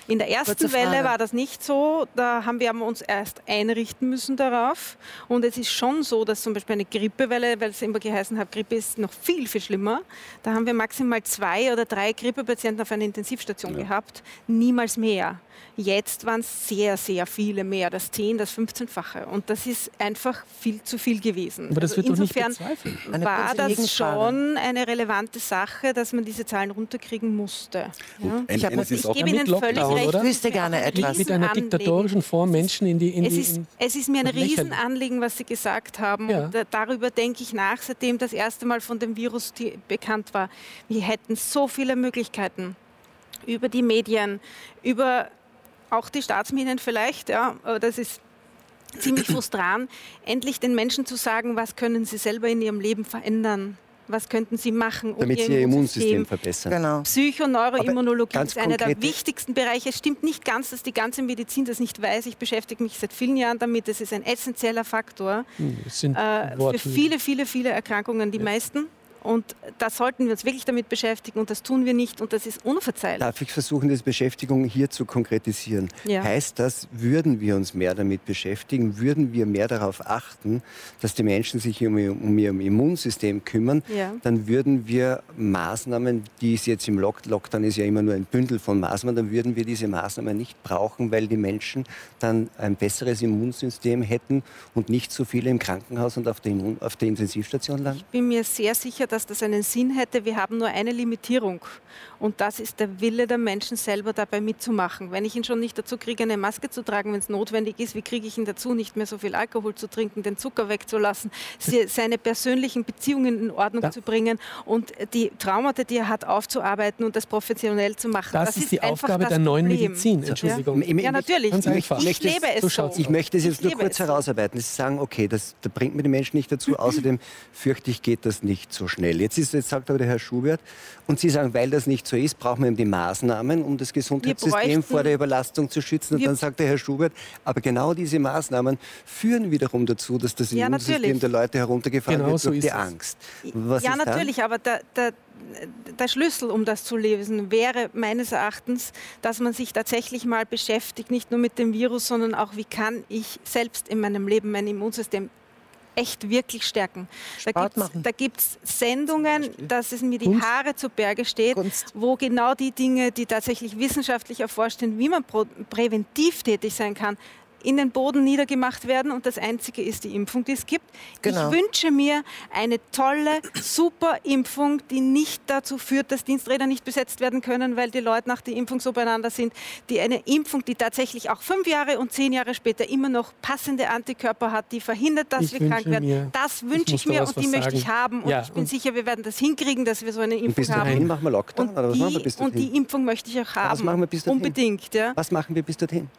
In der ersten Welle war das nicht so. Da haben wir uns erst einrichten müssen darauf. Und es ist schon so, dass zum Beispiel eine Grippewelle, weil es immer geheißen hat, Grippe ist noch viel, viel schlimmer. Da haben wir maximal zwei oder drei Grippepatienten auf einer Intensivstation ja. gehabt. Niemals mehr. Jetzt waren es sehr, sehr viele mehr, das 10, das 15-fache. Und das ist einfach viel zu viel gewesen. Aber das wird also insofern doch nicht bezweifelt. war das schon eine relevante Sache, dass man diese Zahlen runterkriegen musste. Ja? Ich, hab, ich gebe Ihnen völlig recht. Ich wüsste gerne etwas. Mit einer diktatorischen Form Menschen in die... In es, die, ist, es ist mir ein Riesenanliegen, was Sie gesagt haben. Ja. Und darüber denke ich nach, seitdem das erste Mal von dem Virus bekannt war. Wir hätten so viele Möglichkeiten über die Medien, über auch die Staatsminen vielleicht, ja, das ist ziemlich frustrant, endlich den Menschen zu sagen, was können sie selber in ihrem Leben verändern. Was könnten Sie machen, um Damit Sie Ihr Immunsystem verbessern? Genau. Psychoneuroimmunologie ist einer der wichtigsten Bereiche. Es stimmt nicht ganz, dass die ganze Medizin das nicht weiß. Ich beschäftige mich seit vielen Jahren damit. Es ist ein essentieller Faktor hm, äh, für viele, viele, viele Erkrankungen. Die ja. meisten Und da sollten wir uns wirklich damit beschäftigen und das tun wir nicht und das ist unverzeihlich. Darf ich versuchen, diese Beschäftigung hier zu konkretisieren? Ja. Heißt das, würden wir uns mehr damit beschäftigen, würden wir mehr darauf achten, dass die Menschen sich um, um ihr Immunsystem kümmern, ja. dann würden wir Maßnahmen, die es jetzt im Lock Lockdown ist ja immer nur ein Bündel von Maßnahmen, dann würden wir diese Maßnahmen nicht brauchen, weil die Menschen dann ein besseres Immunsystem hätten und nicht so viele im Krankenhaus und auf der, Immun auf der Intensivstation landen? Ich bin mir sehr sicher, dass das einen Sinn hätte. Wir haben nur eine Limitierung und das ist der Wille der Menschen selber dabei mitzumachen. Wenn ich ihn schon nicht dazu kriege, eine Maske zu tragen, wenn es notwendig ist, wie kriege ich ihn dazu, nicht mehr so viel Alkohol zu trinken, den Zucker wegzulassen, seine persönlichen Beziehungen in Ordnung ja. zu bringen und die Traumata, die er hat, aufzuarbeiten und das professionell zu machen. Das, das ist die Aufgabe der neuen Problem. Medizin. Entschuldigung. Ja, ja natürlich. Ich, ich, ich lebe es so. Ich möchte es jetzt nur kurz herausarbeiten. Sie sagen, okay, das, das bringt mir die Menschen nicht dazu. Außerdem fürchte ich, geht das nicht so schnell. Jetzt, ist, jetzt sagt aber der Herr Schubert, und Sie sagen, weil das nicht so ist, brauchen wir eben die Maßnahmen, um das Gesundheitssystem vor der Überlastung zu schützen. Und dann sagt der Herr Schubert, aber genau diese Maßnahmen führen wiederum dazu, dass das Immunsystem ja, der Leute heruntergefahren genau wird durch so die Angst. Was ja, natürlich, dann? aber der, der, der Schlüssel, um das zu lösen, wäre meines Erachtens, dass man sich tatsächlich mal beschäftigt, nicht nur mit dem Virus, sondern auch, wie kann ich selbst in meinem Leben mein Immunsystem echt wirklich stärken. Sport da gibt es Sendungen, dass es mir die Kunst? Haare zu Berge steht, Kunst. wo genau die Dinge, die tatsächlich wissenschaftlich erforscht sind, wie man präventiv tätig sein kann, in den Boden niedergemacht werden und das Einzige ist die Impfung, die es gibt. Genau. Ich wünsche mir eine tolle, super Impfung, die nicht dazu führt, dass Diensträder nicht besetzt werden können, weil die Leute nach der Impfung so beieinander sind. Die eine Impfung, die tatsächlich auch fünf Jahre und zehn Jahre später immer noch passende Antikörper hat, die verhindert, dass ich wir krank werden. Mir, das wünsche ich, ich mir und die möchte ich haben. Und ja, ich bin und sicher, wir werden das hinkriegen, dass wir so eine Impfung bis haben. Dahin machen wir Lockdown? Und, die, und die Impfung möchte ich auch haben. Was machen wir bis dorthin? Unbedingt. Ja. Was machen wir bis dorthin?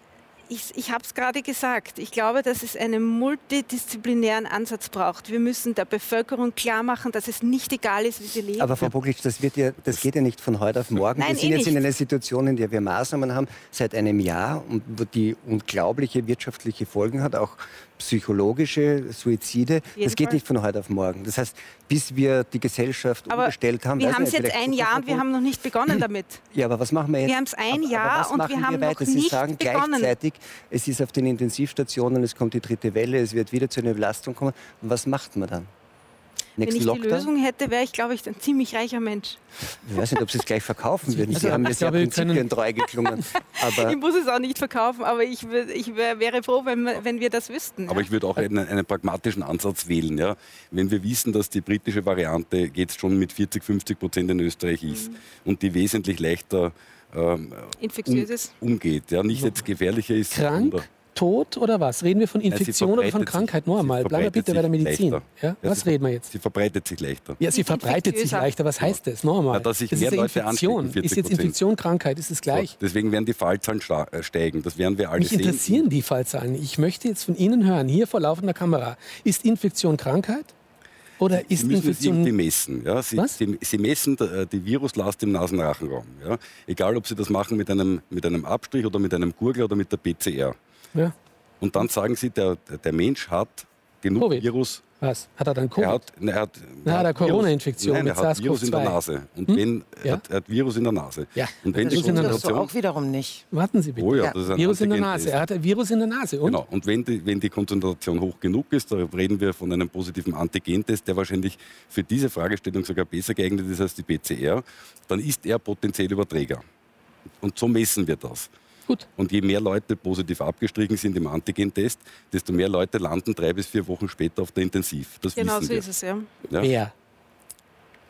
Ich, ich habe es gerade gesagt, ich glaube, dass es einen multidisziplinären Ansatz braucht. Wir müssen der Bevölkerung klar machen, dass es nicht egal ist, wie sie leben. Aber Frau Boglic, das, wird ja, das geht ja nicht von heute auf morgen. Nein, wir sind eh jetzt nicht. in einer Situation, in der wir Maßnahmen haben seit einem Jahr und die unglaubliche wirtschaftliche Folgen hat, auch psychologische Suizide. Das geht Fall. nicht von heute auf morgen. Das heißt, bis wir die Gesellschaft aber umgestellt haben. Wir haben es jetzt ein Jahr und wir haben noch nicht begonnen damit. Ja, aber was machen wir jetzt? Wir haben es ein Jahr und wir haben wir noch Sie nicht sagen begonnen. gleichzeitig, es ist auf den Intensivstationen, es kommt die dritte Welle, es wird wieder zu einer Belastung kommen. Und was macht man dann? Wenn ich Lockdown? die Lösung hätte, wäre ich, glaube ich, ein ziemlich reicher Mensch. Ich weiß nicht, ob Sie es gleich verkaufen würden. Sie also, haben mir sehr prinzipientreu geklungen. Aber ich muss es auch nicht verkaufen, aber ich, ich wäre froh, wenn, wenn wir das wüssten. Aber ja. ich würde auch einen, einen, pragmatischen Ansatz wählen. Ja? Wenn wir wissen, dass die britische Variante jetzt schon mit 40, 50 Prozent in Österreich ist mhm. und die wesentlich leichter ähm, um, umgeht, ja? nicht jetzt gefährlicher ist. Krank? Tod oder was? Reden wir von Infektion oder von Krankheit? Noch einmal, bleiben wir bitte bei der Medizin. Ja? Was reden wir jetzt? Sie verbreitet sich leichter. Ja, sie verbreitet sich leichter. Was heißt das? Noch einmal. Ja, dass sich das mehr ist Leute Infektion. Ist jetzt Infektion, Krankheit, ist es gleich? So, deswegen werden die Fallzahlen äh, steigen. Das werden wir alle Mich sehen. interessieren die Fallzahlen. Ich möchte jetzt von Ihnen hören, hier vor laufender Kamera, ist Infektion Krankheit? Oder ist Sie müssen Infektion... es irgendwie messen. Ja? Sie, Was? Sie, Sie messen äh, die Viruslast im Nasenrachenraum. Ja? Egal, ob Sie das machen mit einem, mit einem Abstrich oder mit einem Gurgel oder mit der PCR. Ja. Und dann sagen sie, der, der Mensch hat genug Covid. Virus. Was? Hat er dann Covid? Er hat, er hat, er hat eine Corona-Infektion Nein, er hat Virus in der Nase. Und hm? wenn, ja. er, hat, er, hat, Virus in der Nase. Ja. Und wenn das die Konzentration... auch wiederum nicht. Warten Sie bitte. Oh ja, ja. Virus in der Nase. Er hat ein Virus in der Nase. Und? Genau. Und wenn die, wenn die Konzentration hoch genug ist, da reden wir von einem positiven Antigentest, der wahrscheinlich für diese Fragestellung sogar besser geeignet ist als die PCR, dann ist er potenziell Überträger. Und so messen wir das. Gut. Und je mehr Leute positiv abgestrichen sind im Antigen-Test, desto mehr Leute landen drei bis vier Wochen später auf der Intensiv. Das genau so wir. ist es, ja. ja. Wer?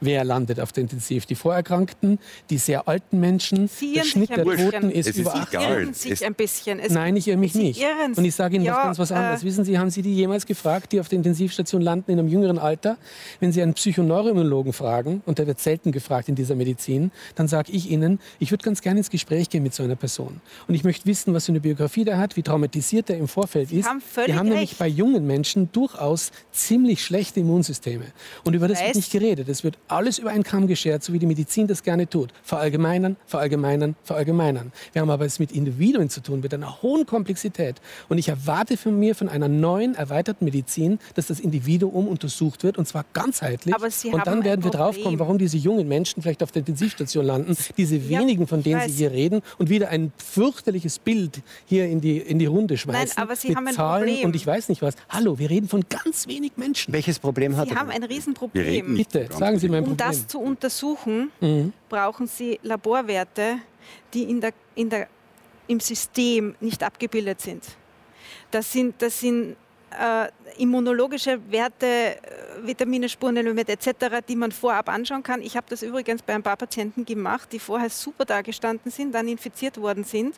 Wer landet auf der Intensiv? Die Vorerkrankten, die sehr alten Menschen. Sie der Schnitt der Toten ist, ist über 80. Sie sich ein bisschen. Es Nein, ich irre mich nicht. Und ich sage Ihnen ja, was ganz was anderes. Äh, Wissen Sie, haben Sie die jemals gefragt, die auf der Intensivstation landen in einem jüngeren Alter? Wenn Sie einen Psychoneuroimmunologen fragen, und der wird selten gefragt in dieser Medizin, dann sage ich Ihnen, ich würde ganz gerne ins Gespräch gehen mit so einer Person. Und ich möchte wissen, was für eine Biografie der hat, wie traumatisiert er im Vorfeld Sie ist. Haben völlig Die haben recht. nämlich bei jungen Menschen durchaus ziemlich schlechte Immunsysteme. Und über das wird nicht geredet. Es wird alles über einen Kamm geschert, so wie die Medizin das gerne tut. Verallgemeinern, verallgemeinern, verallgemeinern. Wir haben aber es mit Individuen zu tun, mit einer hohen Komplexität. Und ich erwarte von mir, von einer neuen, erweiterten Medizin, dass das Individuum untersucht wird, und zwar ganzheitlich. Aber Sie und dann werden wir draufkommen, warum diese jungen Menschen vielleicht auf der Intensivstation landen, diese Ja, wenigen, von denen Sie hier reden, und wieder ein fürchterliches Bild hier in die, in die Runde schmeißen. aber Sie mit haben ein Zahlen Problem. und ich weiß nicht was. Hallo, wir reden von ganz wenig Menschen. Welches Problem hat Sie haben ein Wir reden Riesenproblem. Bitte, sagen Sie mein Um Problem. das zu untersuchen, Mhm. brauchen Sie Laborwerte, die in der, in der, im System nicht abgebildet sind. Das sind, das sind äh, immunologische Werte, äh, Vitamine, Spurenelement etc., die man vorab anschauen kann. Ich habe das übrigens bei ein paar Patienten gemacht, die vorher super dagestanden sind, dann infiziert worden sind,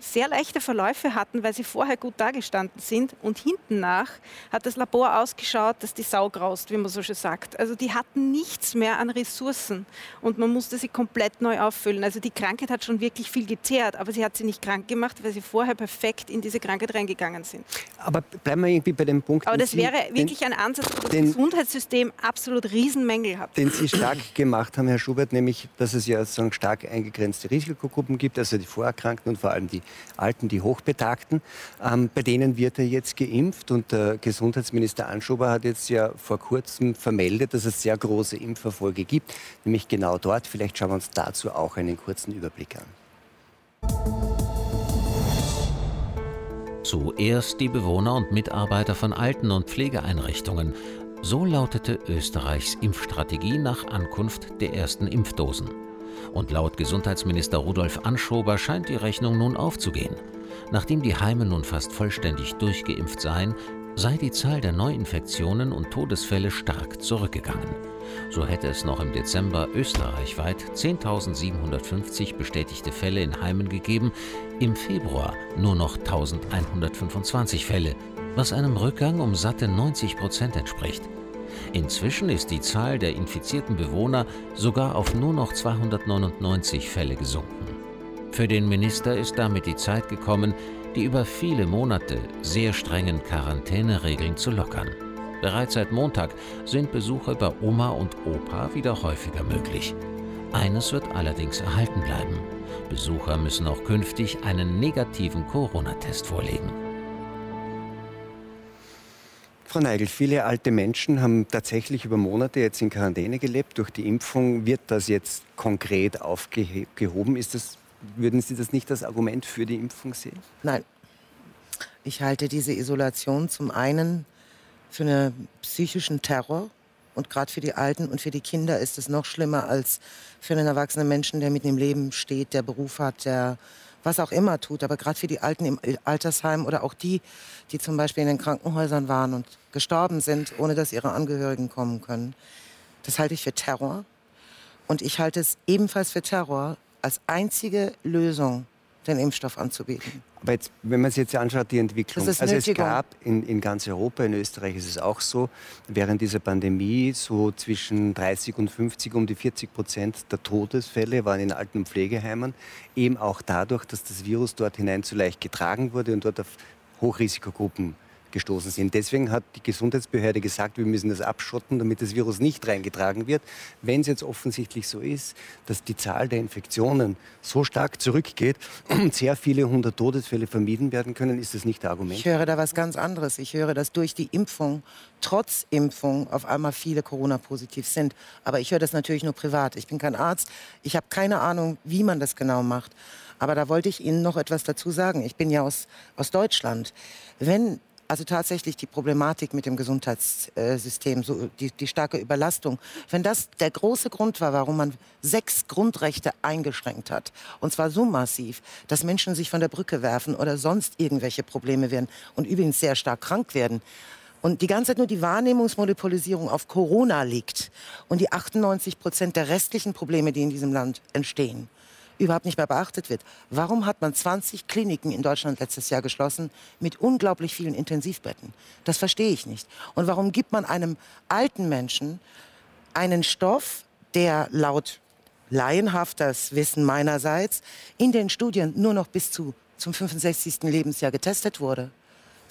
sehr leichte Verläufe hatten, weil sie vorher gut dagestanden sind. Und hinten nach hat das Labor ausgeschaut, dass die Sau graust, wie man so schön sagt. Also die hatten nichts mehr an Ressourcen und man musste sie komplett neu auffüllen. Also die Krankheit hat schon wirklich viel gezehrt, aber sie hat sie nicht krank gemacht, weil sie vorher perfekt in diese Krankheit reingegangen sind. Aber bleiben wir irgendwie bei dem Punkt, Aber das wäre wirklich ein Ansatz, wo das Gesundheitssystem absolut Riesenmängel hat. den Sie stark gemacht haben, Herr Schubert, nämlich, dass es ja sozusagen stark eingegrenzte Risikogruppen gibt, also die Vorerkrankten und vor allem die Alten, die Hochbetagten. Ähm, bei denen wird er jetzt geimpft und der Gesundheitsminister Anschober hat jetzt ja vor kurzem vermeldet, dass es sehr große Impferfolge gibt, nämlich genau dort. Vielleicht schauen wir uns dazu auch einen kurzen Überblick an. Zuerst die Bewohner und Mitarbeiter von Alten- und Pflegeeinrichtungen. So lautete Österreichs Impfstrategie nach Ankunft der ersten Impfdosen. Und laut Gesundheitsminister Rudolf Anschober scheint die Rechnung nun aufzugehen. Nachdem die Heime nun fast vollständig durchgeimpft seien, sei die Zahl der Neuinfektionen und Todesfälle stark zurückgegangen. So hätte es noch im Dezember österreichweit 10.750 bestätigte Fälle in Heimen gegeben, im Februar nur noch 1.125 Fälle, was einem Rückgang um satte 90 Prozent entspricht. Inzwischen ist die Zahl der infizierten Bewohner sogar auf nur noch 299 Fälle gesunken. Für den Minister ist damit die Zeit gekommen, die über viele Monate sehr strengen Quarantäneregeln zu lockern. Bereits seit Montag sind Besuche bei Oma und Opa wieder häufiger möglich. Eines wird allerdings erhalten bleiben. Besucher müssen auch künftig einen negativen Corona-Test vorlegen. Frau Neigel, viele alte Menschen haben tatsächlich über Monate jetzt in Quarantäne gelebt. Durch die Impfung wird das jetzt konkret aufgehoben. Ist das, würden Sie das nicht als Argument für die Impfung sehen? Nein. Ich halte diese Isolation zum einen für einen psychischen Terror. Und gerade für die Alten und für die Kinder ist es noch schlimmer als für einen erwachsenen Menschen, der mitten im Leben steht, der Beruf hat, der was auch immer tut. Aber gerade für die Alten im Altersheim oder auch die, die zum Beispiel in den Krankenhäusern waren und gestorben sind, ohne dass ihre Angehörigen kommen können. Das halte ich für Terror. Und ich halte es ebenfalls für Terror, als einzige Lösung den Impfstoff anzubieten. Aber jetzt, wenn man sich jetzt anschaut, die Entwicklung. Also es gab in, in ganz Europa, in Österreich ist es auch so, während dieser Pandemie so zwischen 30 und 50, um die 40 Prozent der Todesfälle waren in Alten- und Pflegeheimen. Eben auch dadurch, dass das Virus dort hinein zu leicht getragen wurde und dort auf Hochrisikogruppen gestoßen sind. Deswegen hat die Gesundheitsbehörde gesagt, wir müssen das abschotten, damit das Virus nicht reingetragen wird. Wenn es jetzt offensichtlich so ist, dass die Zahl der Infektionen so stark zurückgeht und sehr viele hundert Todesfälle vermieden werden können, ist das nicht der Argument. Ich höre da was ganz anderes. Ich höre, dass durch die Impfung, trotz Impfung, auf einmal viele Corona-positiv sind. Aber ich höre das natürlich nur privat. Ich bin kein Arzt. Ich habe keine Ahnung, wie man das genau macht. Aber da wollte ich Ihnen noch etwas dazu sagen. Ich bin ja aus, aus Deutschland. Wenn also tatsächlich die Problematik mit dem Gesundheitssystem, so die, die starke Überlastung, wenn das der große Grund war, warum man sechs Grundrechte eingeschränkt hat, und zwar so massiv, dass Menschen sich von der Brücke werfen oder sonst irgendwelche Probleme werden und übrigens sehr stark krank werden, und die ganze Zeit nur die Wahrnehmungsmonopolisierung auf Corona liegt und die 98 Prozent der restlichen Probleme, die in diesem Land entstehen, überhaupt nicht mehr beachtet wird. Warum hat man 20 Kliniken in Deutschland letztes Jahr geschlossen mit unglaublich vielen Intensivbetten? Das verstehe ich nicht. Und warum gibt man einem alten Menschen einen Stoff, der laut laienhaftes Wissen meinerseits in den Studien nur noch bis zu, zum 65. Lebensjahr getestet wurde?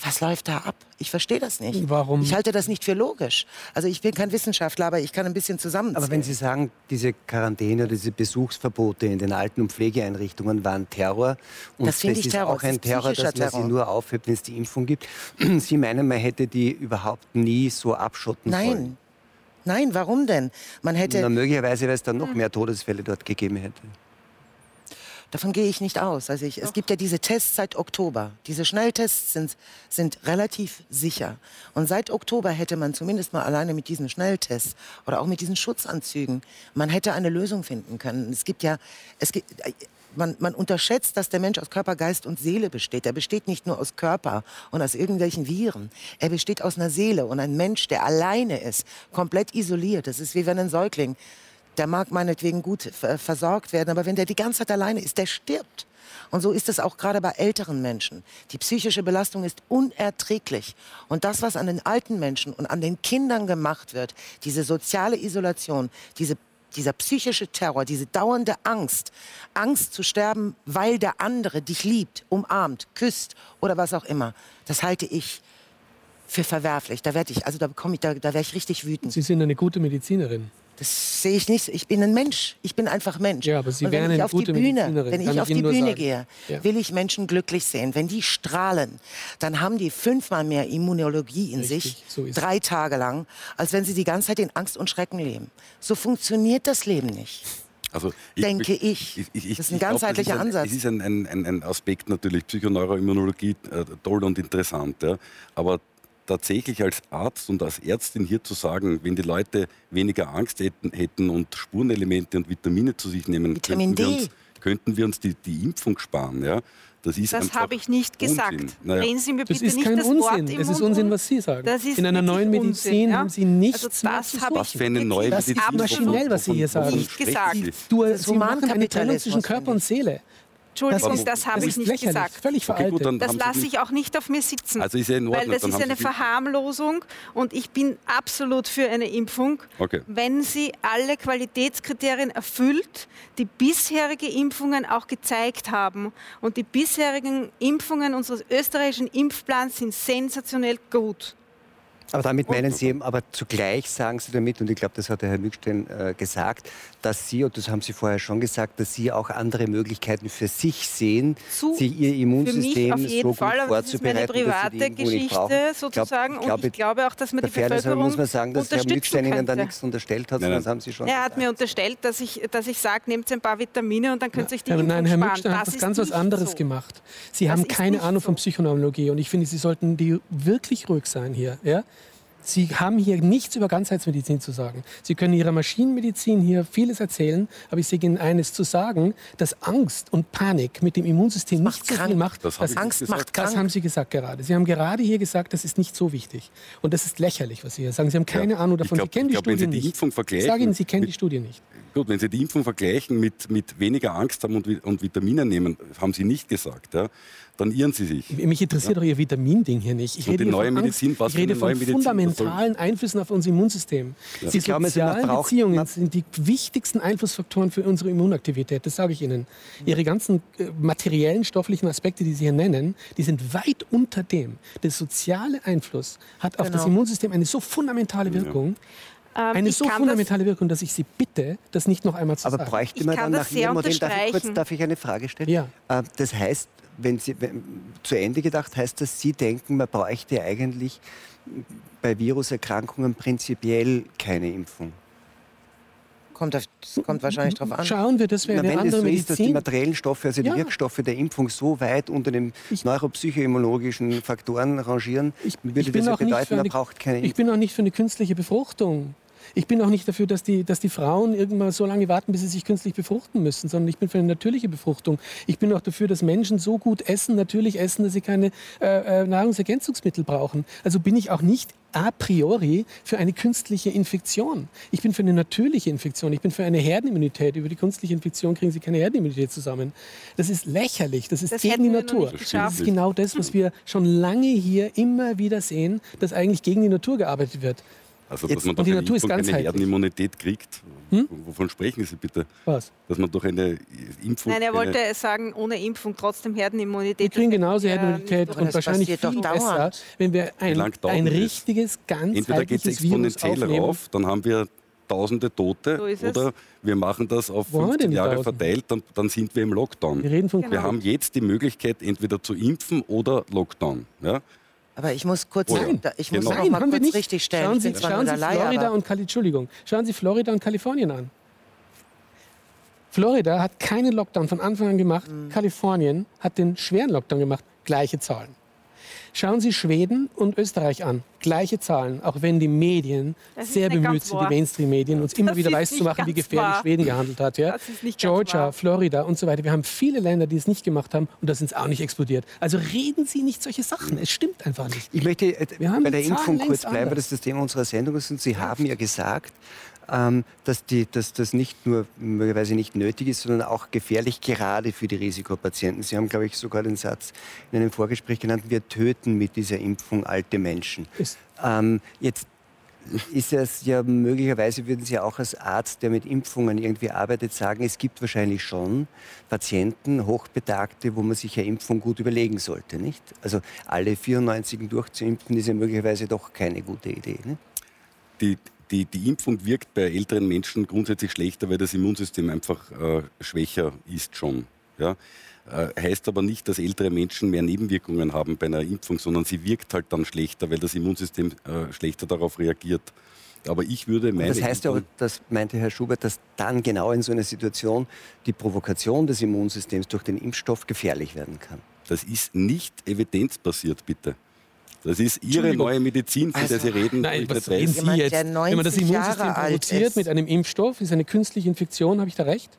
Was läuft da ab? Ich verstehe das nicht. Warum? Ich halte das nicht für logisch. Also ich bin kein Wissenschaftler, aber ich kann ein bisschen zusammenziehen. Aber wenn Sie sagen, diese Quarantäne, diese Besuchsverbote in den Alten- und Pflegeeinrichtungen waren Terror und Das finde ich ist Terror, auch das ein Terror, dass man sie Terror. nur aufhebt, wenn es die Impfung gibt. Sie meinen, man hätte die überhaupt nie so abschotten Nein. sollen? Nein, warum denn? Man hätte. Na, möglicherweise, weil es dann noch mehr Todesfälle dort gegeben hätte. Davon gehe ich nicht aus. Also ich, es gibt ja diese Tests seit Oktober. Diese Schnelltests sind, sind relativ sicher. Und seit Oktober hätte man zumindest mal alleine mit diesen Schnelltests oder auch mit diesen Schutzanzügen, man hätte eine Lösung finden können. Es gibt ja, es gibt, man, man unterschätzt, dass der Mensch aus Körper, Geist und Seele besteht. Er besteht nicht nur aus Körper und aus irgendwelchen Viren. Er besteht aus einer Seele. Und ein Mensch, der alleine ist, komplett isoliert, das ist wie wenn ein Säugling der mag meinetwegen gut äh, versorgt werden, aber wenn der die ganze Zeit alleine ist, der stirbt. Und so ist es auch gerade bei älteren Menschen. Die psychische Belastung ist unerträglich. Und das, was an den alten Menschen und an den Kindern gemacht wird, diese soziale Isolation, diese, dieser psychische Terror, diese dauernde Angst, Angst zu sterben, weil der andere dich liebt, umarmt, küsst oder was auch immer, das halte ich für verwerflich. Da werde ich, also da bekomme ich, da, da wäre ich richtig wütend. Sie sind eine gute Medizinerin. Das sehe ich nicht. so. Ich bin ein Mensch. Ich bin einfach Mensch. Ja, aber Sie Und wenn wären ich auf die Bühne, wenn ich auf ich die Bühne sagen. gehe, Ja. will ich Menschen glücklich sehen. Wenn die strahlen, dann haben die fünfmal mehr Immunologie in Richtig, sich, so drei Tage lang, als wenn sie die ganze Zeit in Angst und Schrecken leben. So funktioniert das Leben nicht. Also Denke ich. Das ist ein glaub, das ganzheitlicher ist ein, Ansatz. Es ist ein, ein, ein, ein Aspekt natürlich, Psychoneuroimmunologie, äh, toll und interessant. Ja. Aber tatsächlich als Arzt und als Ärztin hier zu sagen, wenn die Leute weniger Angst hätten, hätten und Spurenelemente und Vitamine zu sich nehmen, Vitamin könnten wir uns, könnten wir uns die, die Impfung sparen. Ja. Das ist Das habe ich nicht gesagt. Naja. Drehen Sie mir Das bitte ist nicht kein das Wort Unsinn. im Es ist Unsinn, was Sie sagen. Das ist In einer neuen Medizin Unsinn, ja? haben Sie nichts also mehr das zu habe suchen. Was für eine neue Das ist Medizin? maschinell, was Sie hier sagen. Nicht gesagt. Sie? Du, Das ist Sie machen eine Trennung zwischen Körper und. Seele. Entschuldigung, Was- das habe Das ich nicht lächerlich, gesagt. völlig Okay, gut, veraltet. dann Das lasse ich auch nicht auf mir sitzen. Also ist ja in Ordnung, Weil das ist eine Verharmlosung und ich bin absolut für eine Impfung, Okay. wenn sie alle Qualitätskriterien erfüllt, die bisherige Impfungen auch gezeigt haben. Und die bisherigen Impfungen unseres österreichischen Impfplans sind sensationell gut. Aber damit meinen Sie eben, aber zugleich sagen Sie damit, und ich glaube, das hat der Herr Mückstein äh, gesagt, dass Sie, und das haben Sie vorher schon gesagt, dass Sie auch andere Möglichkeiten für sich sehen, Zu- sich Ihr Für mich Immunsystem auf jeden so gut Fall, aber das ist meine vorzubereiten, Sie private. Geschichte Ich glaub- sozusagen. ich und glaube, ich glaube auch, dass man die Bevölkerung muss man sagen, dass Herr Mückstein Ihnen da nichts unterstellt hat, Nein, sondern das nein. haben Sie schon Er hat gesagt. mir unterstellt, dass ich, dass ich sage, nehmt ein paar Vitamine und dann könnt ihr euch die Impfung nein, Herr. Mückstein hat Das ganz was anderes so. gemacht. Sie Das haben keine Ahnung von so. Psychoneurologie und ich finde, Sie sollten die wirklich ruhig sein hier. Ja? Sie haben hier nichts über Ganzheitsmedizin zu sagen. Sie können Ihrer Maschinenmedizin hier vieles erzählen, aber ich sehe Ihnen eines zu sagen, dass Angst und Panik mit dem Immunsystem macht nicht so krank. viel macht. Das ich Angst macht gesagt. Das haben Sie gesagt gerade. Sie haben gerade hier gesagt, das ist nicht so wichtig. Und das ist lächerlich, was Sie hier sagen. Sie haben keine Ja. Ahnung davon. glaub- Sie kennen ich die glaub, wenn Studie Sie die nicht. Ich sage Ihnen, Sie kennen mit- die Studie nicht. Gut, wenn Sie die Impfung vergleichen mit, mit weniger Angst haben und, und Vitamine nehmen, haben Sie nicht gesagt, ja, dann irren Sie sich. Mich interessiert doch Ihr Vitaminding hier nicht. Ich Und rede die neue von Medizin, was ich rede von neue Medizin? fundamentalen Einflüssen auf unser Immunsystem. Die Sie glauben, also, man sozialen braucht- Beziehungen sind die wichtigsten Einflussfaktoren für unsere Immunaktivität. Das sage ich Ihnen. Ihre ganzen äh, materiellen, stofflichen Aspekte, die Sie hier nennen, die sind weit unter dem. Der soziale Einfluss hat auf das Genau. Immunsystem eine so fundamentale Wirkung. Ähm, Eine ich so fundamentale Wirkung, dass ich Sie bitte, das nicht noch einmal zu Aber sagen. bräuchte Ich man dann das nach Ihrem sehr Modell, darf ich, kurz, unterstreichen. darf ich eine Frage stellen? Ja. Äh, Das heißt, wenn Sie, wenn, zu Ende gedacht, heißt das, Sie denken, man bräuchte eigentlich bei Viruserkrankungen prinzipiell keine Impfung. Kommt, auf, das kommt wahrscheinlich drauf an. Schauen wir, dass wir Na, eine wenn es andere so ist, dass die Medizin materiellen Stoffe, also Ja. die Wirkstoffe der Impfung so weit unter den neuropsychoimmunologischen Faktoren rangieren, würde ich das ja bedeuten, man braucht keine Ich Impfung. bin auch nicht für eine künstliche Befruchtung. Ich bin auch nicht dafür, dass die, dass die Frauen irgendwann so lange warten, bis sie sich künstlich befruchten müssen, sondern ich bin für eine natürliche Befruchtung. Ich bin auch dafür, dass Menschen so gut essen, natürlich essen, dass sie keine äh, äh, Nahrungsergänzungsmittel brauchen. Also bin ich auch nicht a priori für eine künstliche Infektion. Ich bin für eine natürliche Infektion. Ich bin für eine Herdenimmunität. Über die künstliche Infektion kriegen Sie keine Herdenimmunität zusammen. Das ist lächerlich. Das ist Das gegen die Natur. Das ist genau das, was wir schon lange hier immer wieder sehen, dass eigentlich gegen die Natur gearbeitet wird. Also, Jetzt- dass man durch die eine Natur eine ganzheitlich. Herdenimmunität kriegt. Hm? Wovon sprechen Sie bitte? Was? Dass man durch eine Impfung. Nein, er eine- wollte sagen, ohne Impfung trotzdem Herdenimmunität. Wir kriegen genauso Herdenimmunität und wahrscheinlich viel doch besser, dauernd. wenn wir ein, lang dauert ein richtiges, Entweder geht es ganzheitliches Virus exponentiell aufnehmen. rauf, dann haben wir tausende Tote, So oder wir machen das auf Wo haben wir 15 denn die Jahre tausend? verteilt, dann, dann sind wir im Lockdown. Wir reden von Genau. Wir haben jetzt die Möglichkeit, entweder zu impfen oder Lockdown. Ja? Aber ich muss kurz, Nein. da- ich muss Genau. Nein, mal kurz nicht. richtig stellen. Schauen Sie, schauen Sie Florida aber und Kali Entschuldigung, schauen Sie Florida und Kalifornien an. Florida hat keinen Lockdown von Anfang an gemacht. Mhm. Kalifornien hat den schweren Lockdown gemacht. Gleiche Zahlen. Schauen Sie Schweden und Österreich an. Gleiche Zahlen, auch wenn die Medien Das sehr bemüht sind, wahr. die Mainstream-Medien, uns immer Das wieder ist weiß nicht zu machen, wie gefährlich wahr. Schweden gehandelt hat. Ja? Das ist nicht ganz Georgia, wahr. Florida und so weiter. Wir haben viele Länder, die es nicht gemacht haben und da sind es auch nicht explodiert. Also reden Sie nicht solche Sachen. Es stimmt einfach nicht. Ich möchte äh, Wir haben bei der Zahlen Impfung kurz bleiben, weil das das Thema unserer Sendung ist. Und Sie haben ja gesagt, dass, die, dass das nicht nur möglicherweise nicht nötig ist, sondern auch gefährlich, gerade für die Risikopatienten. Sie haben, glaube ich, sogar den Satz in einem Vorgespräch genannt, wir töten mit dieser Impfung alte Menschen. Ähm, jetzt ist es ja möglicherweise, würden Sie auch als Arzt, der mit Impfungen irgendwie arbeitet, sagen, es gibt wahrscheinlich schon Patienten, Hochbetagte, wo man sich eine Impfung gut überlegen sollte, nicht? Also alle 94 durchzuimpfen ist ja möglicherweise doch keine gute Idee. Ne? Die, die, die Impfung wirkt bei älteren Menschen grundsätzlich schlechter, weil das Immunsystem einfach äh, schwächer ist schon. Ja? Äh, heißt aber nicht, dass ältere Menschen mehr Nebenwirkungen haben bei einer Impfung, sondern sie wirkt halt dann schlechter, weil das Immunsystem äh, schlechter darauf reagiert. Aber ich würde meine Das heißt ja, aber, Impfung- das meinte Herr Schubert, dass dann genau in so einer Situation die Provokation des Immunsystems durch den Impfstoff gefährlich werden kann. das ist nicht evidenzbasiert, bitte. Das ist Ihre neue Medizin, von der Also, Sie reden. Nein, was nicht reden. Sie Jemand, jetzt? der Wenn man das 90 Immunsystem Jahre provoziert mit einem Impfstoff, ist eine künstliche Infektion, habe ich da recht?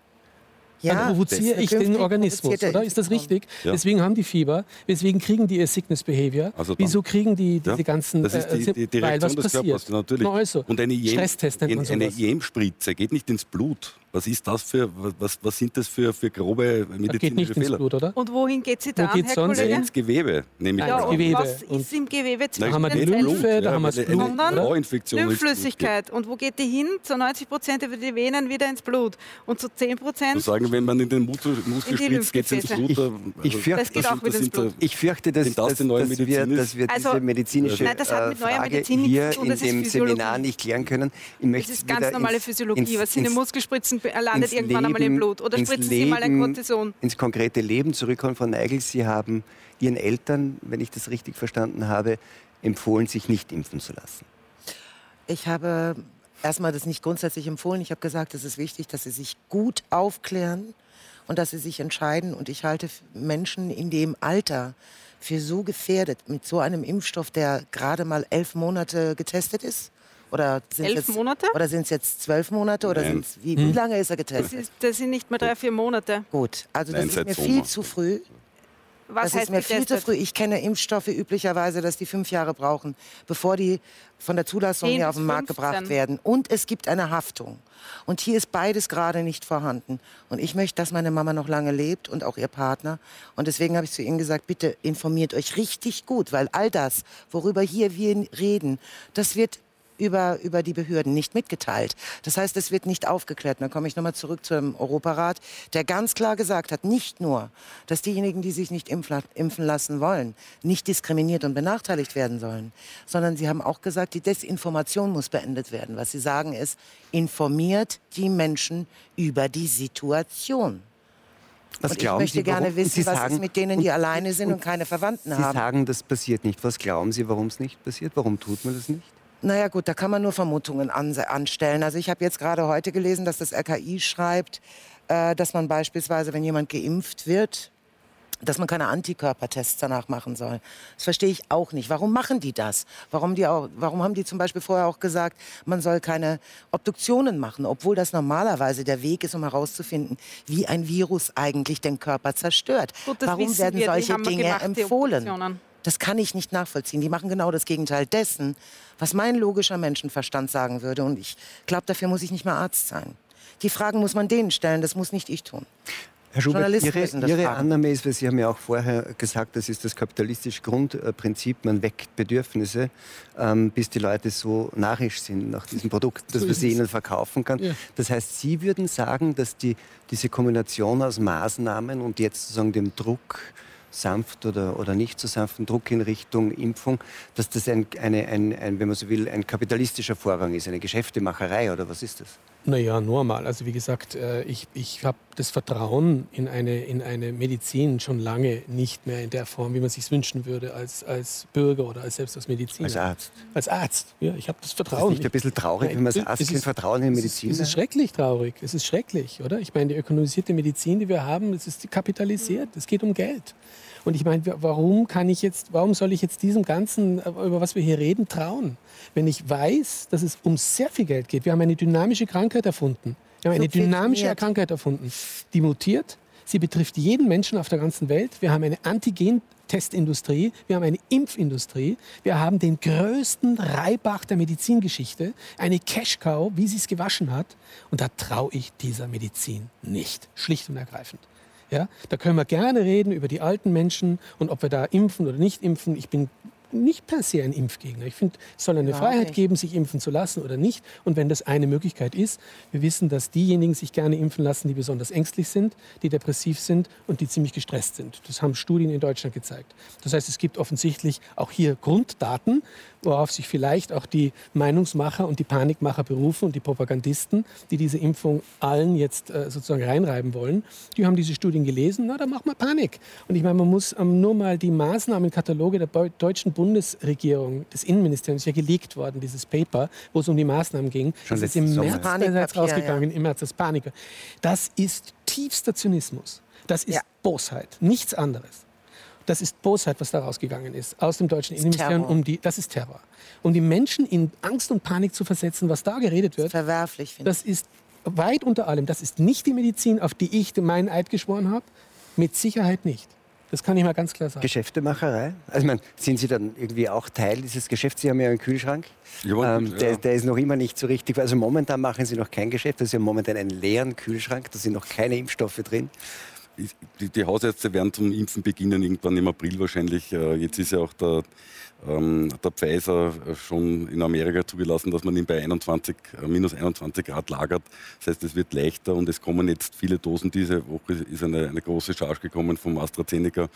Dann provoziere ich den Organismus, oder? Ist das richtig? Ja. Deswegen haben die Fieber, deswegen kriegen die ihr Sickness Behavior. Also Wieso kriegen die diese Ja, ganzen Das ist die, äh, die, die weil Reaktion was des passiert? Körpers, natürlich. Na also, Und eine Stresstest nennt man eine sowas. IEM-Spritze geht nicht ins Blut. Was ist das für, was, was sind das für, für grobe Das geht medizinische Fehler? Blut, oder? Und wohin geht sie dann, geht's Herr sonst Kollege? hin? Ins Gewebe, nehme ich Ja, und Gewebe. was Und- ist im Gewebe zwischen haben wir den die? Lymphe, da haben wir das Blut, geht. Lymphflüssigkeit. Und wo geht die hin? Zu 90 Prozent über die Venen wieder ins Blut. Und zu 10 zu Prozent sagen, wenn man in den Muskel, Muskel In die spritzt, geht es ins. Blut. Ich- ich fürchte- Das geht das sind- das ins sind, Blut. Ich fürchte, dass, das dass, die neue dass, wir, Medizin ist? dass wir Also- diese medizinische Nein, das hat mit äh, neuer Frage Medizin nichts hier zu tun, in das ist dem. Seminar nicht klären können. Ich möchte Das ist ganz normale ins- Physiologie. Was Sie in den ins- Muskelspritzen landet ins irgendwann einmal im Leben- Blut. Oder ins spritzen Sie mal ein Leben- Cortison. ins konkrete Leben zurückkommen. Frau Neigel, Sie haben Ihren Eltern, wenn ich das richtig verstanden habe, empfohlen, sich nicht impfen zu lassen. Ich habe erstmal das nicht grundsätzlich empfohlen. Ich habe gesagt, es ist wichtig, dass sie sich gut aufklären und dass sie sich entscheiden. Und ich halte Menschen in dem Alter für so gefährdet mit so einem Impfstoff, der gerade mal elf Monate getestet ist. Oder sind Elf jetzt, Monate? Oder sind es jetzt zwölf Monate? Oder Nein. sind's, wie, wie lange ist er Das, getestet? ist, das sind nicht mehr drei, vier Monate. Gut, also das Nein, ist mir Sommer. viel zu früh. Was das heißt ist mir viel zu getestet? früh. Ich kenne Impfstoffe üblicherweise, dass die fünf Jahre brauchen, bevor die von der Zulassung 10 hier auf den Markt 15. gebracht werden. Und es gibt eine Haftung. Und hier ist beides gerade nicht vorhanden. Und ich möchte, dass meine Mama noch lange lebt und auch ihr Partner. Und deswegen habe ich zu ihnen gesagt, bitte informiert euch richtig gut, weil all das, worüber hier wir reden, das wird über, über die Behörden nicht mitgeteilt. Das heißt, es wird nicht aufgeklärt. Und dann komme ich nochmal zurück zum Europarat, der ganz klar gesagt hat, nicht nur, dass diejenigen, die sich nicht impfen lassen wollen, nicht diskriminiert und benachteiligt werden sollen, sondern sie haben auch gesagt, die Desinformation muss beendet werden. Was sie sagen ist, informiert die Menschen über die Situation. Was und ich glauben möchte Sie, gerne wissen, Sie was sagen- ist mit denen, die und- alleine sind und, keine Verwandten Sie haben. sagen, das passiert nicht. Was glauben Sie, warum es nicht passiert? Warum tut man das nicht? Naja gut, da kann man nur Vermutungen anstellen. Also ich habe jetzt gerade heute gelesen, dass das RKI schreibt, äh, dass man beispielsweise, wenn jemand geimpft wird, dass man keine Antikörpertests danach machen soll. Das verstehe ich auch nicht. Warum machen die das? Warum, die auch, warum haben die zum Beispiel vorher auch gesagt, man soll keine Obduktionen machen, obwohl das normalerweise der Weg ist, um herauszufinden, wie ein Virus eigentlich den Körper zerstört. Gut, Warum werden solche Dinge gemacht, empfohlen? Das kann ich nicht nachvollziehen. Die machen genau das Gegenteil dessen, was mein logischer Menschenverstand sagen würde. Und ich glaube, dafür muss ich nicht mal Arzt sein. Die Fragen muss man denen stellen, das muss nicht ich tun. Herr Schubert, Ihre, Ihre Annahme ist, weil Sie haben ja auch vorher gesagt, das ist das kapitalistische Grundprinzip, man weckt Bedürfnisse, ähm, bis die Leute so narrisch sind nach diesem Produkt, dass man sie ihnen verkaufen kann. Ja. Das heißt, Sie würden sagen, dass die, diese Kombination aus Maßnahmen und jetzt sozusagen dem Druck, sanft oder, oder nicht so sanften Druck in Richtung Impfung, dass das ein, eine, ein, ein, wenn man so will, ein kapitalistischer Vorgang ist, eine Geschäftemacherei oder was ist das? Naja, normal. Also wie gesagt, äh, ich, ich habe das Vertrauen in eine, in eine Medizin schon lange nicht mehr in der Form, wie man sich wünschen würde als, als Bürger oder als selbst als Mediziner. Als Arzt? Als Arzt, ja. Ich habe das Vertrauen. Ist nicht ein bisschen traurig, wenn man als Arzt kein Vertrauen in Medizin hat? Es ist schrecklich traurig. Es ist schrecklich, oder? Ich meine, die ökonomisierte Medizin, die wir haben, das ist kapitalisiert. Es geht um Geld. Und ich meine, warum kann ich jetzt, warum soll ich jetzt diesem Ganzen, äh, über was wir hier reden, trauen? Wenn ich weiß, dass es um sehr viel Geld geht. Wir haben eine dynamische Krankheit erfunden. Wir haben eine dynamische Krankheit erfunden, die mutiert. Sie betrifft jeden Menschen auf der ganzen Welt. Wir haben eine Antigen-Testindustrie, wir haben eine Impfindustrie, wir haben den größten Reibach der Medizingeschichte, eine Cash-Cow, wie sie es gewaschen hat. Und da traue ich dieser Medizin nicht, schlicht und ergreifend. Ja, da können wir gerne reden über die alten Menschen und ob wir da impfen oder nicht impfen. Ich bin nicht per se ein Impfgegner. Ich finde, es soll eine ja, Freiheit okay. geben, sich impfen zu lassen oder nicht. Und wenn das eine Möglichkeit ist, wir wissen, dass diejenigen sich gerne impfen lassen, die besonders ängstlich sind, die depressiv sind und die ziemlich gestresst sind. Das haben Studien in Deutschland gezeigt. Das heißt, es gibt offensichtlich auch hier Grunddaten, worauf sich vielleicht auch die Meinungsmacher und die Panikmacher berufen und die Propagandisten, die diese Impfung allen jetzt äh, sozusagen reinreiben wollen. Die haben diese Studien gelesen, na, da macht man Panik. Und ich meine, man muss ähm, nur mal die Maßnahmenkataloge der deutschen Bundesregierung, des Innenministeriums, ja gelegt worden, dieses Paper, wo es um die Maßnahmen ging. Schon das ist im März bereits rausgegangen, ja. im März das Panik. Das ist tiefster Zynismus. Das ist ja. Bosheit, nichts anderes. Das ist Bosheit, was da rausgegangen ist aus dem deutschen Innenministerium. Um die, das ist Terror. Um die Menschen in Angst und Panik zu versetzen, was da geredet wird. Das ist verwerflich, finde ich. Das ist weit unter allem. Das ist nicht die Medizin, auf die ich meinen Eid geschworen habe. Mit Sicherheit nicht. Das kann ich mal ganz klar sagen. Geschäftemacherei? Also, ich meine, sind Sie dann irgendwie auch Teil dieses Geschäfts? Sie haben ja einen Kühlschrank. Ja, ähm, der, der, ist noch immer nicht so richtig. Also, momentan machen Sie noch kein Geschäft. Sie haben momentan einen leeren Kühlschrank. Da sind noch keine Impfstoffe drin die, die, Hausärzte werden zum Impfen beginnen, irgendwann im April wahrscheinlich. Äh, jetzt ist ja auch der, ähm, der Pfizer schon in Amerika zugelassen, dass man ihn bei 21, äh, minus 21 Grad lagert. Das heißt, es wird leichter und es kommen jetzt viele Dosen. Diese Woche ist eine, eine große Charge gekommen vom AstraZeneca.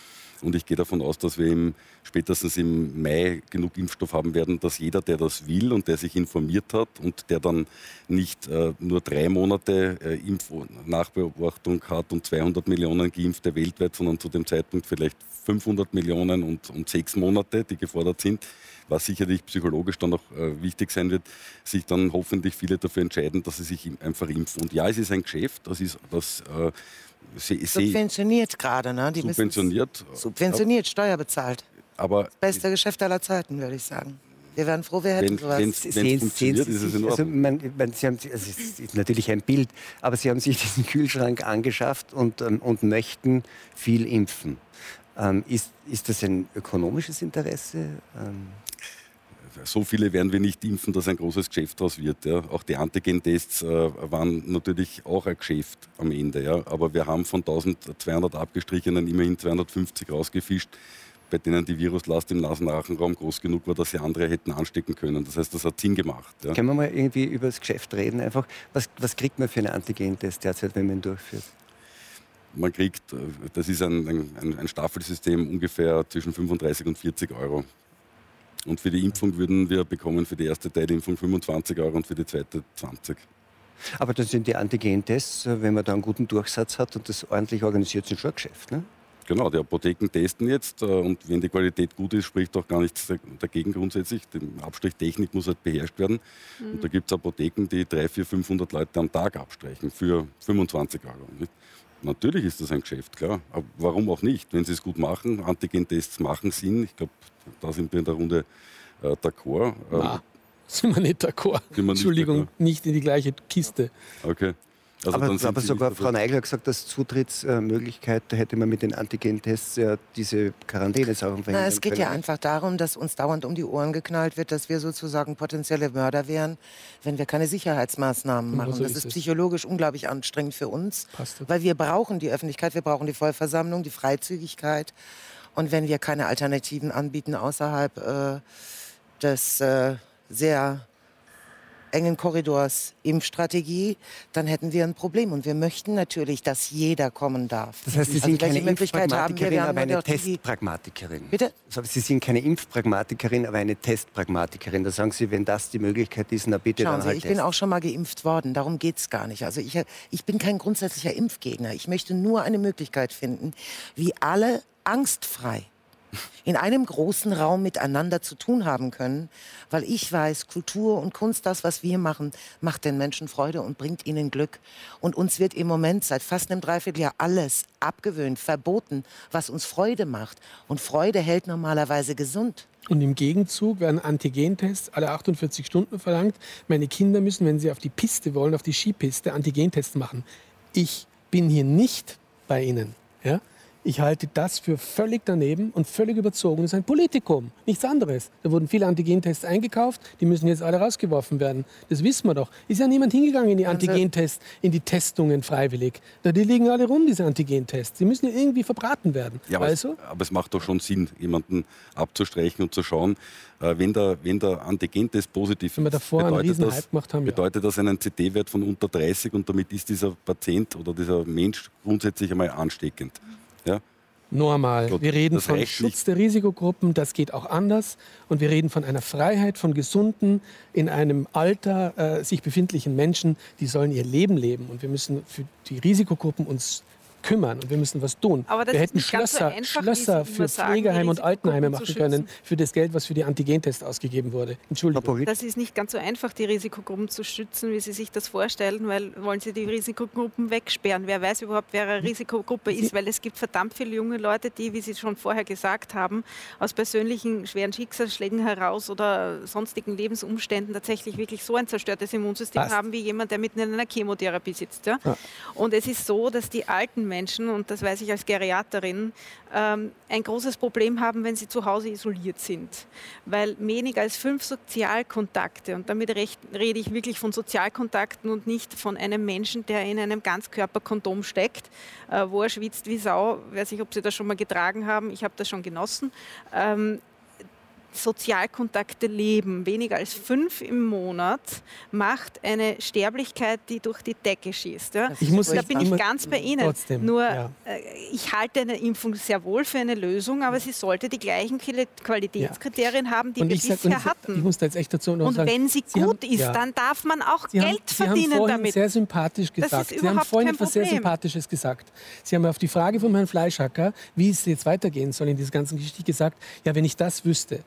Und ich gehe davon aus, dass wir im, spätestens im Mai genug Impfstoff haben werden, dass jeder, der das will und der sich informiert hat und der dann nicht äh, nur drei Monate äh, Impfnachbeobachtung hat und 200 Millionen Geimpfte weltweit, sondern zu dem Zeitpunkt vielleicht 500 Millionen und, und sechs Monate, die gefordert sind, was sicherlich psychologisch dann auch äh, wichtig sein wird, sich dann hoffentlich viele dafür entscheiden, dass sie sich einfach impfen. Und ja, es ist ein Geschäft, das ist das äh, Sie, subventioniert gerade, ne? Die subventioniert. Subventioniert, Steuer bezahlt. Aber das beste Geschäft aller Zeiten, würde ich sagen. Wir wären froh, wir hätten wenn, sowas. Wenn es funktioniert, ist es in also man, man, Sie haben, also es ist natürlich ein Bild, aber Sie haben sich diesen Kühlschrank angeschafft und, ähm, und möchten viel impfen. Ähm, ist, ist das ein ökonomisches Interesse? Ähm so viele werden wir nicht impfen, dass ein großes Geschäft daraus wird. Ja. Auch die Antigen-Tests äh, waren natürlich auch ein Geschäft am Ende. Ja. Aber wir haben von 1200 abgestrichenen immerhin 250 rausgefischt, bei denen die Viruslast im Nasenrachenraum groß genug war, dass sie andere hätten anstecken können. Das heißt, das hat Sinn gemacht. Ja. Können wir mal irgendwie über das Geschäft reden? Einfach, was, was kriegt man für einen Antigen-Test derzeit, wenn man ihn durchführt? Man kriegt, äh, das ist ein, ein, ein Staffelsystem, ungefähr zwischen 35 und 40 Euro und für die Impfung würden wir bekommen für die erste Teilimpfung 25 Euro und für die zweite 20. Aber dann sind die Antigen-Tests, äh, wenn man da einen guten Durchsatz hat und das ordentlich organisiert, sind schon ein Geschäft, ne? Genau, die Apotheken testen jetzt äh, und wenn die Qualität gut ist, spricht auch gar nichts dagegen grundsätzlich. Die Abstrichtechnik muss halt beherrscht werden. Mhm. Und da gibt es Apotheken, die 300, 400, 500 Leute am Tag abstreichen für 25 Euro. Natürlich ist das ein Geschäft, klar. Aber warum auch nicht? Wenn sie es gut machen, Antigen-Tests machen Sinn. Ich glaube, da sind wir in der Runde äh, d'accord. Ähm, sind wir nicht d'accord. Entschuldigung, nicht, nicht in die gleiche Kiste. Okay. Also aber aber sogar Frau Neigler hat gesagt, dass Zutrittsmöglichkeit, da hätte man mit den Antigen-Tests ja diese Quarantänesachen verhindern Na, es geht können. ja einfach darum, dass uns dauernd um die Ohren geknallt wird, dass wir sozusagen potenzielle Mörder wären, wenn wir keine Sicherheitsmaßnahmen machen. so das ist psychologisch unglaublich anstrengend für uns, Passt weil wir brauchen die Öffentlichkeit, wir brauchen die Vollversammlung, die Freizügigkeit. Und wenn wir keine Alternativen anbieten außerhalb äh, des äh, sehr engen Korridors Impfstrategie, dann hätten wir ein Problem. Und wir möchten natürlich, dass jeder kommen darf. Das heißt, Sie Also sind welche keine? Impfpragmatikerin, aber eine Testpragmatikerin. Bitte? Also Sie sind keine Impfpragmatikerin, aber eine Testpragmatikerin. Da sagen Sie, wenn das die Möglichkeit ist, na bitte Schauen dann Sie, halt ich bin testen. auch schon mal geimpft worden, darum geht es gar nicht. Also ich, ich bin kein grundsätzlicher Impfgegner. Ich möchte nur eine Möglichkeit finden, wie alle angstfrei in einem großen Raum miteinander zu tun haben können, weil ich weiß, Kultur und Kunst, das, was wir machen, macht den Menschen Freude und bringt ihnen Glück. Und uns wird im Moment seit fast einem Dreivierteljahr alles abgewöhnt, verboten, was uns Freude macht. Und Freude hält normalerweise gesund. Und im Gegenzug werden Antigentests alle 48 Stunden verlangt. Meine Kinder müssen, wenn sie auf die Piste wollen, auf die Skipiste, Antigentests machen. Ich bin hier nicht bei Ihnen. Ja? Ich halte das für völlig daneben und völlig überzogen. Das ist ein Politikum, nichts anderes. Da wurden viele Antigentests eingekauft, die müssen jetzt alle rausgeworfen werden. Das wissen wir doch. Ist ja niemand hingegangen in die Antigentests, in die Testungen freiwillig. Da, die liegen alle rum, diese Antigentests. Die müssen ja irgendwie verbraten werden. Ja, aber, also, es, aber es macht doch schon Sinn, jemanden abzustreichen und zu schauen, äh, wenn der, wenn der Antigentest positiv Wenn wir davor einen bedeutet riesen das, Hype gemacht haben, ja. bedeutet das einen CT-Wert von unter 30 und damit ist dieser Patient oder dieser Mensch grundsätzlich einmal ansteckend. Ja? normal. Gut, wir reden von Schutz nicht. der Risikogruppen, das geht auch anders. Und wir reden von einer Freiheit von gesunden, in einem Alter äh, sich befindlichen Menschen, die sollen ihr Leben leben. Und wir müssen für die Risikogruppen uns kümmern und wir müssen was tun. Aber das wir ist hätten ganz so Schlösser, Schlösser für Pflegeheime und Altenheime machen können für das Geld, was für die Antigentests ausgegeben wurde. Entschuldigung. Das ist nicht ganz so einfach, die Risikogruppen zu schützen, wie Sie sich das vorstellen, weil wollen Sie die Risikogruppen wegsperren? Wer weiß überhaupt, wer eine Risikogruppe ist, weil es gibt verdammt viele junge Leute, die, wie Sie schon vorher gesagt haben, aus persönlichen schweren Schicksalsschlägen heraus oder sonstigen Lebensumständen tatsächlich wirklich so ein zerstörtes Immunsystem Passt. haben wie jemand, der mitten in einer Chemotherapie sitzt. Ja? Und es ist so, dass die alten Menschen, und das weiß ich als Geriaterin, ähm, ein großes Problem haben, wenn sie zu Hause isoliert sind. Weil weniger als fünf Sozialkontakte, und damit rede ich wirklich von Sozialkontakten und nicht von einem Menschen, der in einem Ganzkörperkondom steckt, äh, wo er schwitzt wie Sau. Ich weiß nicht, ob Sie das schon mal getragen haben. Ich habe das schon genossen. Ähm, Sozialkontakte leben, weniger als fünf im Monat, macht eine Sterblichkeit, die durch die Decke schießt. Ja? Ich muss da bin ich ganz bei Ihnen. Trotzdem, Nur, ja. äh, ich halte eine Impfung sehr wohl für eine Lösung, aber sie sollte die gleichen Quali- Qualitätskriterien haben, die und wir bisher und sag- hatten. ich muss da jetzt echt dazu noch und sagen, wenn sie, Sie gut haben- ist, ja. dann darf man auch Sie haben, Geld Sie haben verdienen vorhin damit. sehr sympathisch Das ist gesagt. Sie haben vorhin etwas sehr. Sympathisches gesagt. Sie haben auf die Frage von Herrn Fleischhacker, wie es jetzt weitergehen soll in dieser ganzen Geschichte, gesagt, ja, wenn ich das wüsste.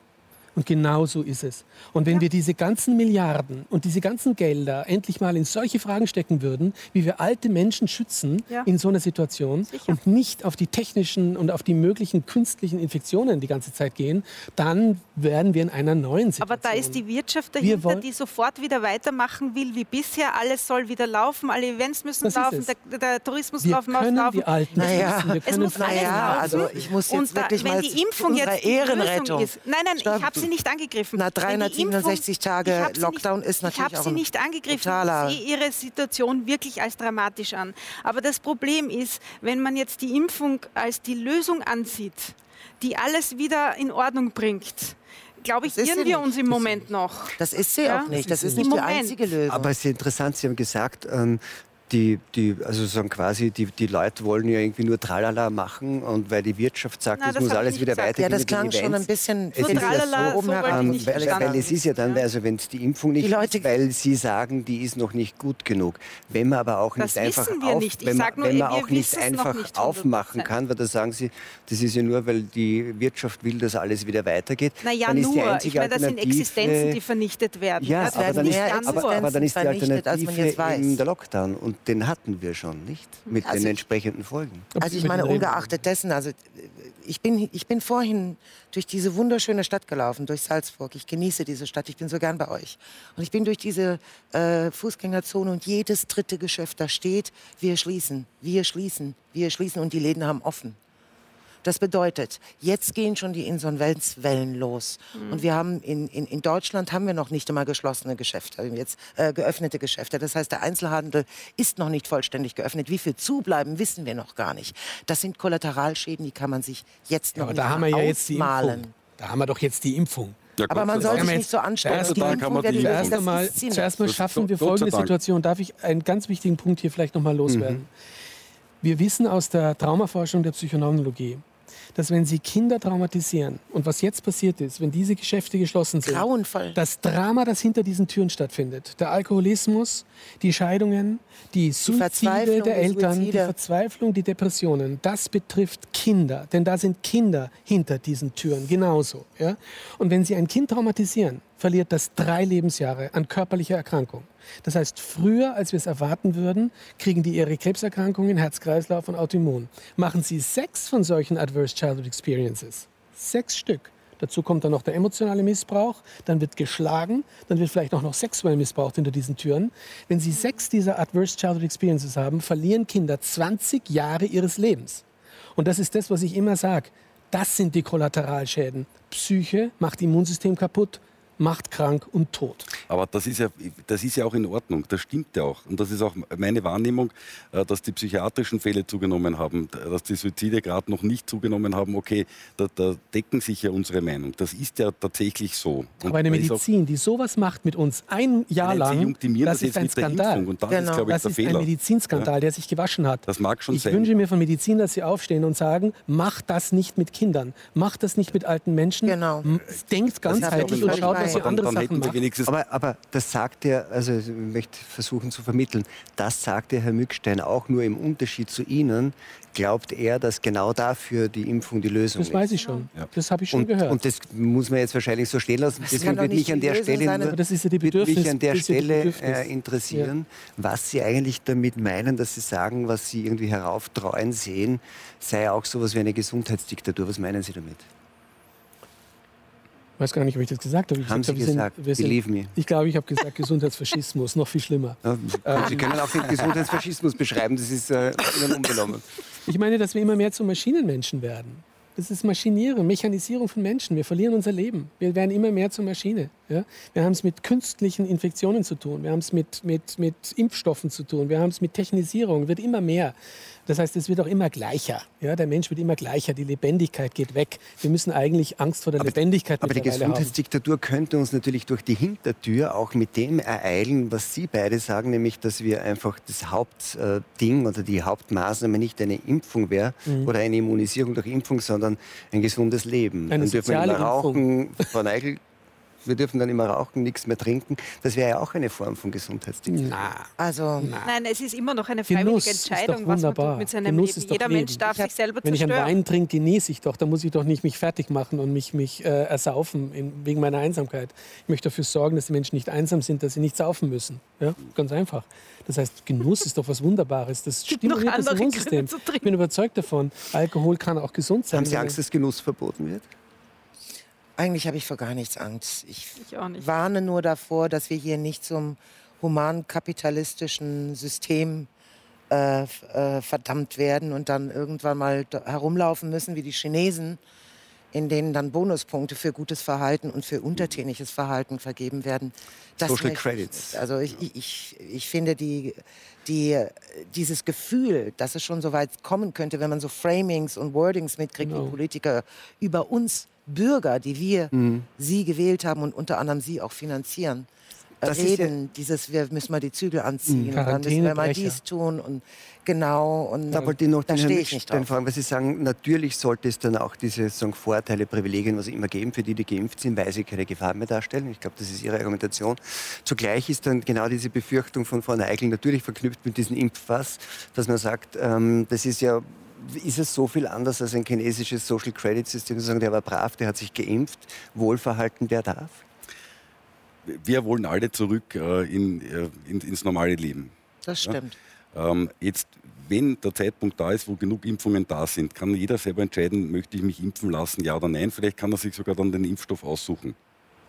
Und genau so ist es. Und wenn wir diese ganzen Milliarden und diese ganzen Gelder endlich mal in solche Fragen stecken würden, wie wir alte Menschen schützen Ja. in so einer Situation Sicher. und nicht auf die technischen und auf die möglichen künstlichen Infektionen die ganze Zeit gehen, dann werden wir in einer neuen Situation. Aber da ist die Wirtschaft Wir dahinter, wollen- die sofort wieder weitermachen will wie bisher. Alles soll wieder laufen, alle Events müssen Das laufen, der, der Tourismus wir laufen, können laufen. die Alten Naja, schützen. Wir Es muss alles Naja, laufen. also ich muss jetzt Und da, wirklich wenn mal die Impfung jetzt Ehrenrettung. ist. Nein, nein, Stopp. ich habe sie nicht angegriffen. Na, Wenn die 367 Impfung- Tage sie Lockdown nicht, ist natürlich Ich habe auch sie ein nicht angegriffen. totaler- Ich sehe ihre Situation wirklich als dramatisch an. Aber das Problem ist, wenn man jetzt die Impfung als die Lösung ansieht, die alles wieder in Ordnung bringt, glaube ich, irren sie wir nicht. uns im Moment noch. Das ist sie Ja? auch nicht. Das Das ist ist nicht im die Moment. einzige Lösung. Aber es ist interessant, Sie haben gesagt, ähm, die, die, also sozusagen quasi, die, die Leute wollen ja irgendwie nur Tralala machen und weil die Wirtschaft sagt, Na, es das muss alles wieder gesagt. weitergehen. ja, das klang schon ein bisschen Es ist tralala, so oben so ich Ähm, weil, weil, weil sagen. es ist ja dann, also wenn es die Impfung nicht Die Leute- ist, weil Sie sagen, die ist noch nicht gut genug. Wenn man aber auch Das nicht einfach, wissen wir auf, nicht. Ich wenn man, sag nur, wenn man wir auch nicht einfach nicht aufmachen 100%. kann, weil da sagen Sie, das ist ja nur, weil die Wirtschaft will, dass alles wieder weitergeht. Naja, dann ist die nur. Ich einzige meine, das sind Alternative- Existenzen, die vernichten werden. Ja, Das aber dann, ist, aber, aber dann ist die vernichtet, Alternative eben der Lockdown. Und den hatten wir schon, nicht? Mit Also den ich- entsprechenden Folgen. Also ich meine, ungeachtet dessen, also ich bin, ich bin vorhin durch diese wunderschöne Stadt gelaufen, durch Salzburg. Ich genieße diese Stadt, ich bin so gern bei euch. Und ich bin durch diese äh, Fußgängerzone und jedes dritte Geschäft, da steht, wir schließen, wir schließen, wir schließen und die Läden haben offen. Das bedeutet, jetzt gehen schon die Insolvenzwellen los. Und wir haben in, in, in Deutschland haben wir noch nicht einmal geschlossene Geschäfte, jetzt äh, geöffnete Geschäfte. Das heißt, der Einzelhandel ist noch nicht vollständig geöffnet. Wie viel zubleiben, wissen wir noch gar nicht. Das sind Kollateralschäden, die kann man sich jetzt Ja, noch aber nicht da haben wir ja jetzt die. Impfung. Da haben wir doch jetzt die Impfung. Ja, Aber man soll sich wir nicht so anstellen. Erst Impfung man wird die- Das einmal, zuerst mal schaffen wir folgende. Situation. Darf ich einen ganz wichtigen Punkt hier vielleicht nochmal loswerden? Wir wissen aus der Traumaforschung der Psychoneurologie, dass wenn Sie Kinder traumatisieren und was jetzt passiert ist, wenn diese Geschäfte geschlossen sind, Grauenvoll. das Drama, das hinter diesen Türen stattfindet, der Alkoholismus, die Scheidungen, die Suizide Verzweiflung, der die Eltern, die Suizide. Verzweiflung, die Depressionen, das betrifft Kinder, denn da sind Kinder hinter diesen Türen genauso. Ja? Und wenn Sie ein Kind traumatisieren, verliert das drei Lebensjahre an körperlicher Erkrankung. Das heißt, früher, als wir es erwarten würden, kriegen die ihre Krebserkrankungen, Herz-Kreislauf und Autoimmun. Machen Sie sechs von solchen Adverse Childhood Experiences, sechs Stück, Dazu kommt dann noch der emotionale Missbrauch, dann wird geschlagen, dann wird vielleicht auch noch sexuell missbraucht hinter diesen Türen. Wenn Sie sechs dieser Adverse Childhood Experiences haben, verlieren Kinder 20 Jahre ihres Lebens. Und das ist das, was ich immer sage. Das sind die Kollateralschäden. Psyche macht Immunsystem kaputt, macht krank und tot. Aber das ist, ja, das ist ja auch in Ordnung, das stimmt ja auch. Und das ist auch meine Wahrnehmung, äh, dass die psychiatrischen Fälle zugenommen haben, dass die Suizide gerade noch nicht zugenommen haben. Okay, da, da decken sich ja unsere Meinung. Das ist ja tatsächlich so. Und Aber eine Medizin, die sowas macht mit uns ein Jahr lang, das das jetzt ist ein Skandal. Und das Genau. ist, glaube ich, Das der ist ein Fehler. Medizinskandal, der sich gewaschen hat. Das mag schon ich sein. wünsche mir von Medizin, dass sie aufstehen und sagen, macht das nicht mit Kindern, macht das nicht mit alten Menschen. Genau. Denkt ganzheitlich und schaut, dass ihr andere dann Sachen macht. Aber, aber das sagt er, also ich möchte versuchen zu vermitteln, das sagt der Herr Mückstein auch nur im Unterschied zu Ihnen. Glaubt er, dass genau dafür die Impfung die Lösung Das weiß ist? ich schon. Ja. Das habe ich schon Und, gehört. und das muss man jetzt wahrscheinlich so stehen lassen. kann Deswegen nicht mich an der Stelle, sein, nur- aber das ist ja die würde mich an der das ist ja Stelle äh, interessieren, was Sie eigentlich damit meinen, dass Sie sagen, was Sie irgendwie herauftreuen sehen, sei auch sowas wie eine Gesundheitsdiktatur. Was meinen Sie damit? Ich weiß gar nicht, ob ich das gesagt habe. Ich Haben gesagt Sie gesagt, sind, sind, believe me. Ich glaube, ich habe gesagt Gesundheitsfaschismus, noch viel schlimmer. Sie können auch den Gesundheitsfaschismus beschreiben, das ist äh, Ihnen unbenommen. Ich meine, dass wir immer mehr zu Maschinenmenschen werden. Das ist Maschinieren, Mechanisierung von Menschen. Wir verlieren unser Leben. Wir werden immer mehr zur Maschine. Ja? Wir haben es mit künstlichen Infektionen zu tun. Wir haben es mit, mit, mit Impfstoffen zu tun. Wir haben es mit Technisierung. Wird immer mehr. Das heißt, es wird auch immer gleicher. Ja? Der Mensch wird immer gleicher. Die Lebendigkeit geht weg. Wir müssen eigentlich Angst vor der Lebendigkeit Aber die haben. Gesundheitsdiktatur könnte uns natürlich durch die Hintertür auch mit dem ereilen, was Sie beide sagen, nämlich, dass wir einfach das Hauptding oder die Hauptmaßnahme nicht eine Impfung wäre oder eine Immunisierung durch Impfung, sondern ein gesundes Leben. Mhm. Eine dann dürfen wir rauchen, Frau Neigel, wir dürfen dann immer rauchen, nichts mehr trinken. Das wäre ja auch eine Form von Gesundheitsdiktatur. Na, Also, Nein, es ist immer noch eine freiwillige Genuss Entscheidung, was man wunderbar. tut mit seinem Genuss Leben. ist doch Jeder Leben. Mensch darf Ich hab- sich selber Wenn ich einen zerstören. Wein trinke, genieße ich doch. Da muss ich doch nicht mich fertig machen und mich, mich äh, ersaufen in, wegen meiner Einsamkeit. Ich möchte dafür sorgen, dass die Menschen nicht einsam sind, dass sie nicht saufen müssen. Ja? Ganz einfach. Das heißt, Genuss ist doch was Wunderbares. Das stimuliert das Immunsystem. Ich bin überzeugt davon. Alkohol kann auch gesund sein. Haben Sie Angst, dass Genuss verboten wird? Eigentlich habe ich vor gar nichts Angst. Ich Ich auch nicht. warne nur davor, dass wir hier nicht zum human-kapitalistischen System äh, äh, verdammt werden und dann irgendwann mal herumlaufen müssen wie die Chinesen, in denen dann Bonuspunkte für gutes Verhalten und für untertäniges Verhalten vergeben werden. Das Social Credits. nicht. Also ich, ich- ich, ich finde die, die, dieses Gefühl, dass es schon so weit kommen könnte, wenn man so Framings und Wordings mitkriegt, Genau. wie Politiker über uns Bürger, die wir sie gewählt haben und unter anderem sie auch finanzieren, äh, Das ist ja- reden. dieses, wir müssen mal die Zügel anziehen, und dann müssen wir mal dies tun und genau. Und Da wollte ich noch den Herrn drauf. fragen, weil Sie sagen, natürlich sollte es dann auch diese sagen, Vorteile, Privilegien, was immer geben für die, die geimpft sind, weil sie keine Gefahr mehr darstellen. Ich glaube, das ist Ihre Argumentation. Zugleich ist dann genau diese Befürchtung von Frau Neigel natürlich verknüpft mit diesem Impfpass, dass man sagt, ähm, das ist ja ist es so viel anders als ein chinesisches Social Credit System, zu sagen, der war brav, der hat sich geimpft, Wohlverhalten, der darf? wir wollen alle zurück äh, in, äh, in, ins normale Leben. Das stimmt. Ähm, jetzt, wenn der Zeitpunkt da ist, wo genug Impfungen da sind, kann jeder selber entscheiden, möchte ich mich impfen lassen, ja oder nein. Vielleicht kann er sich sogar dann den Impfstoff aussuchen.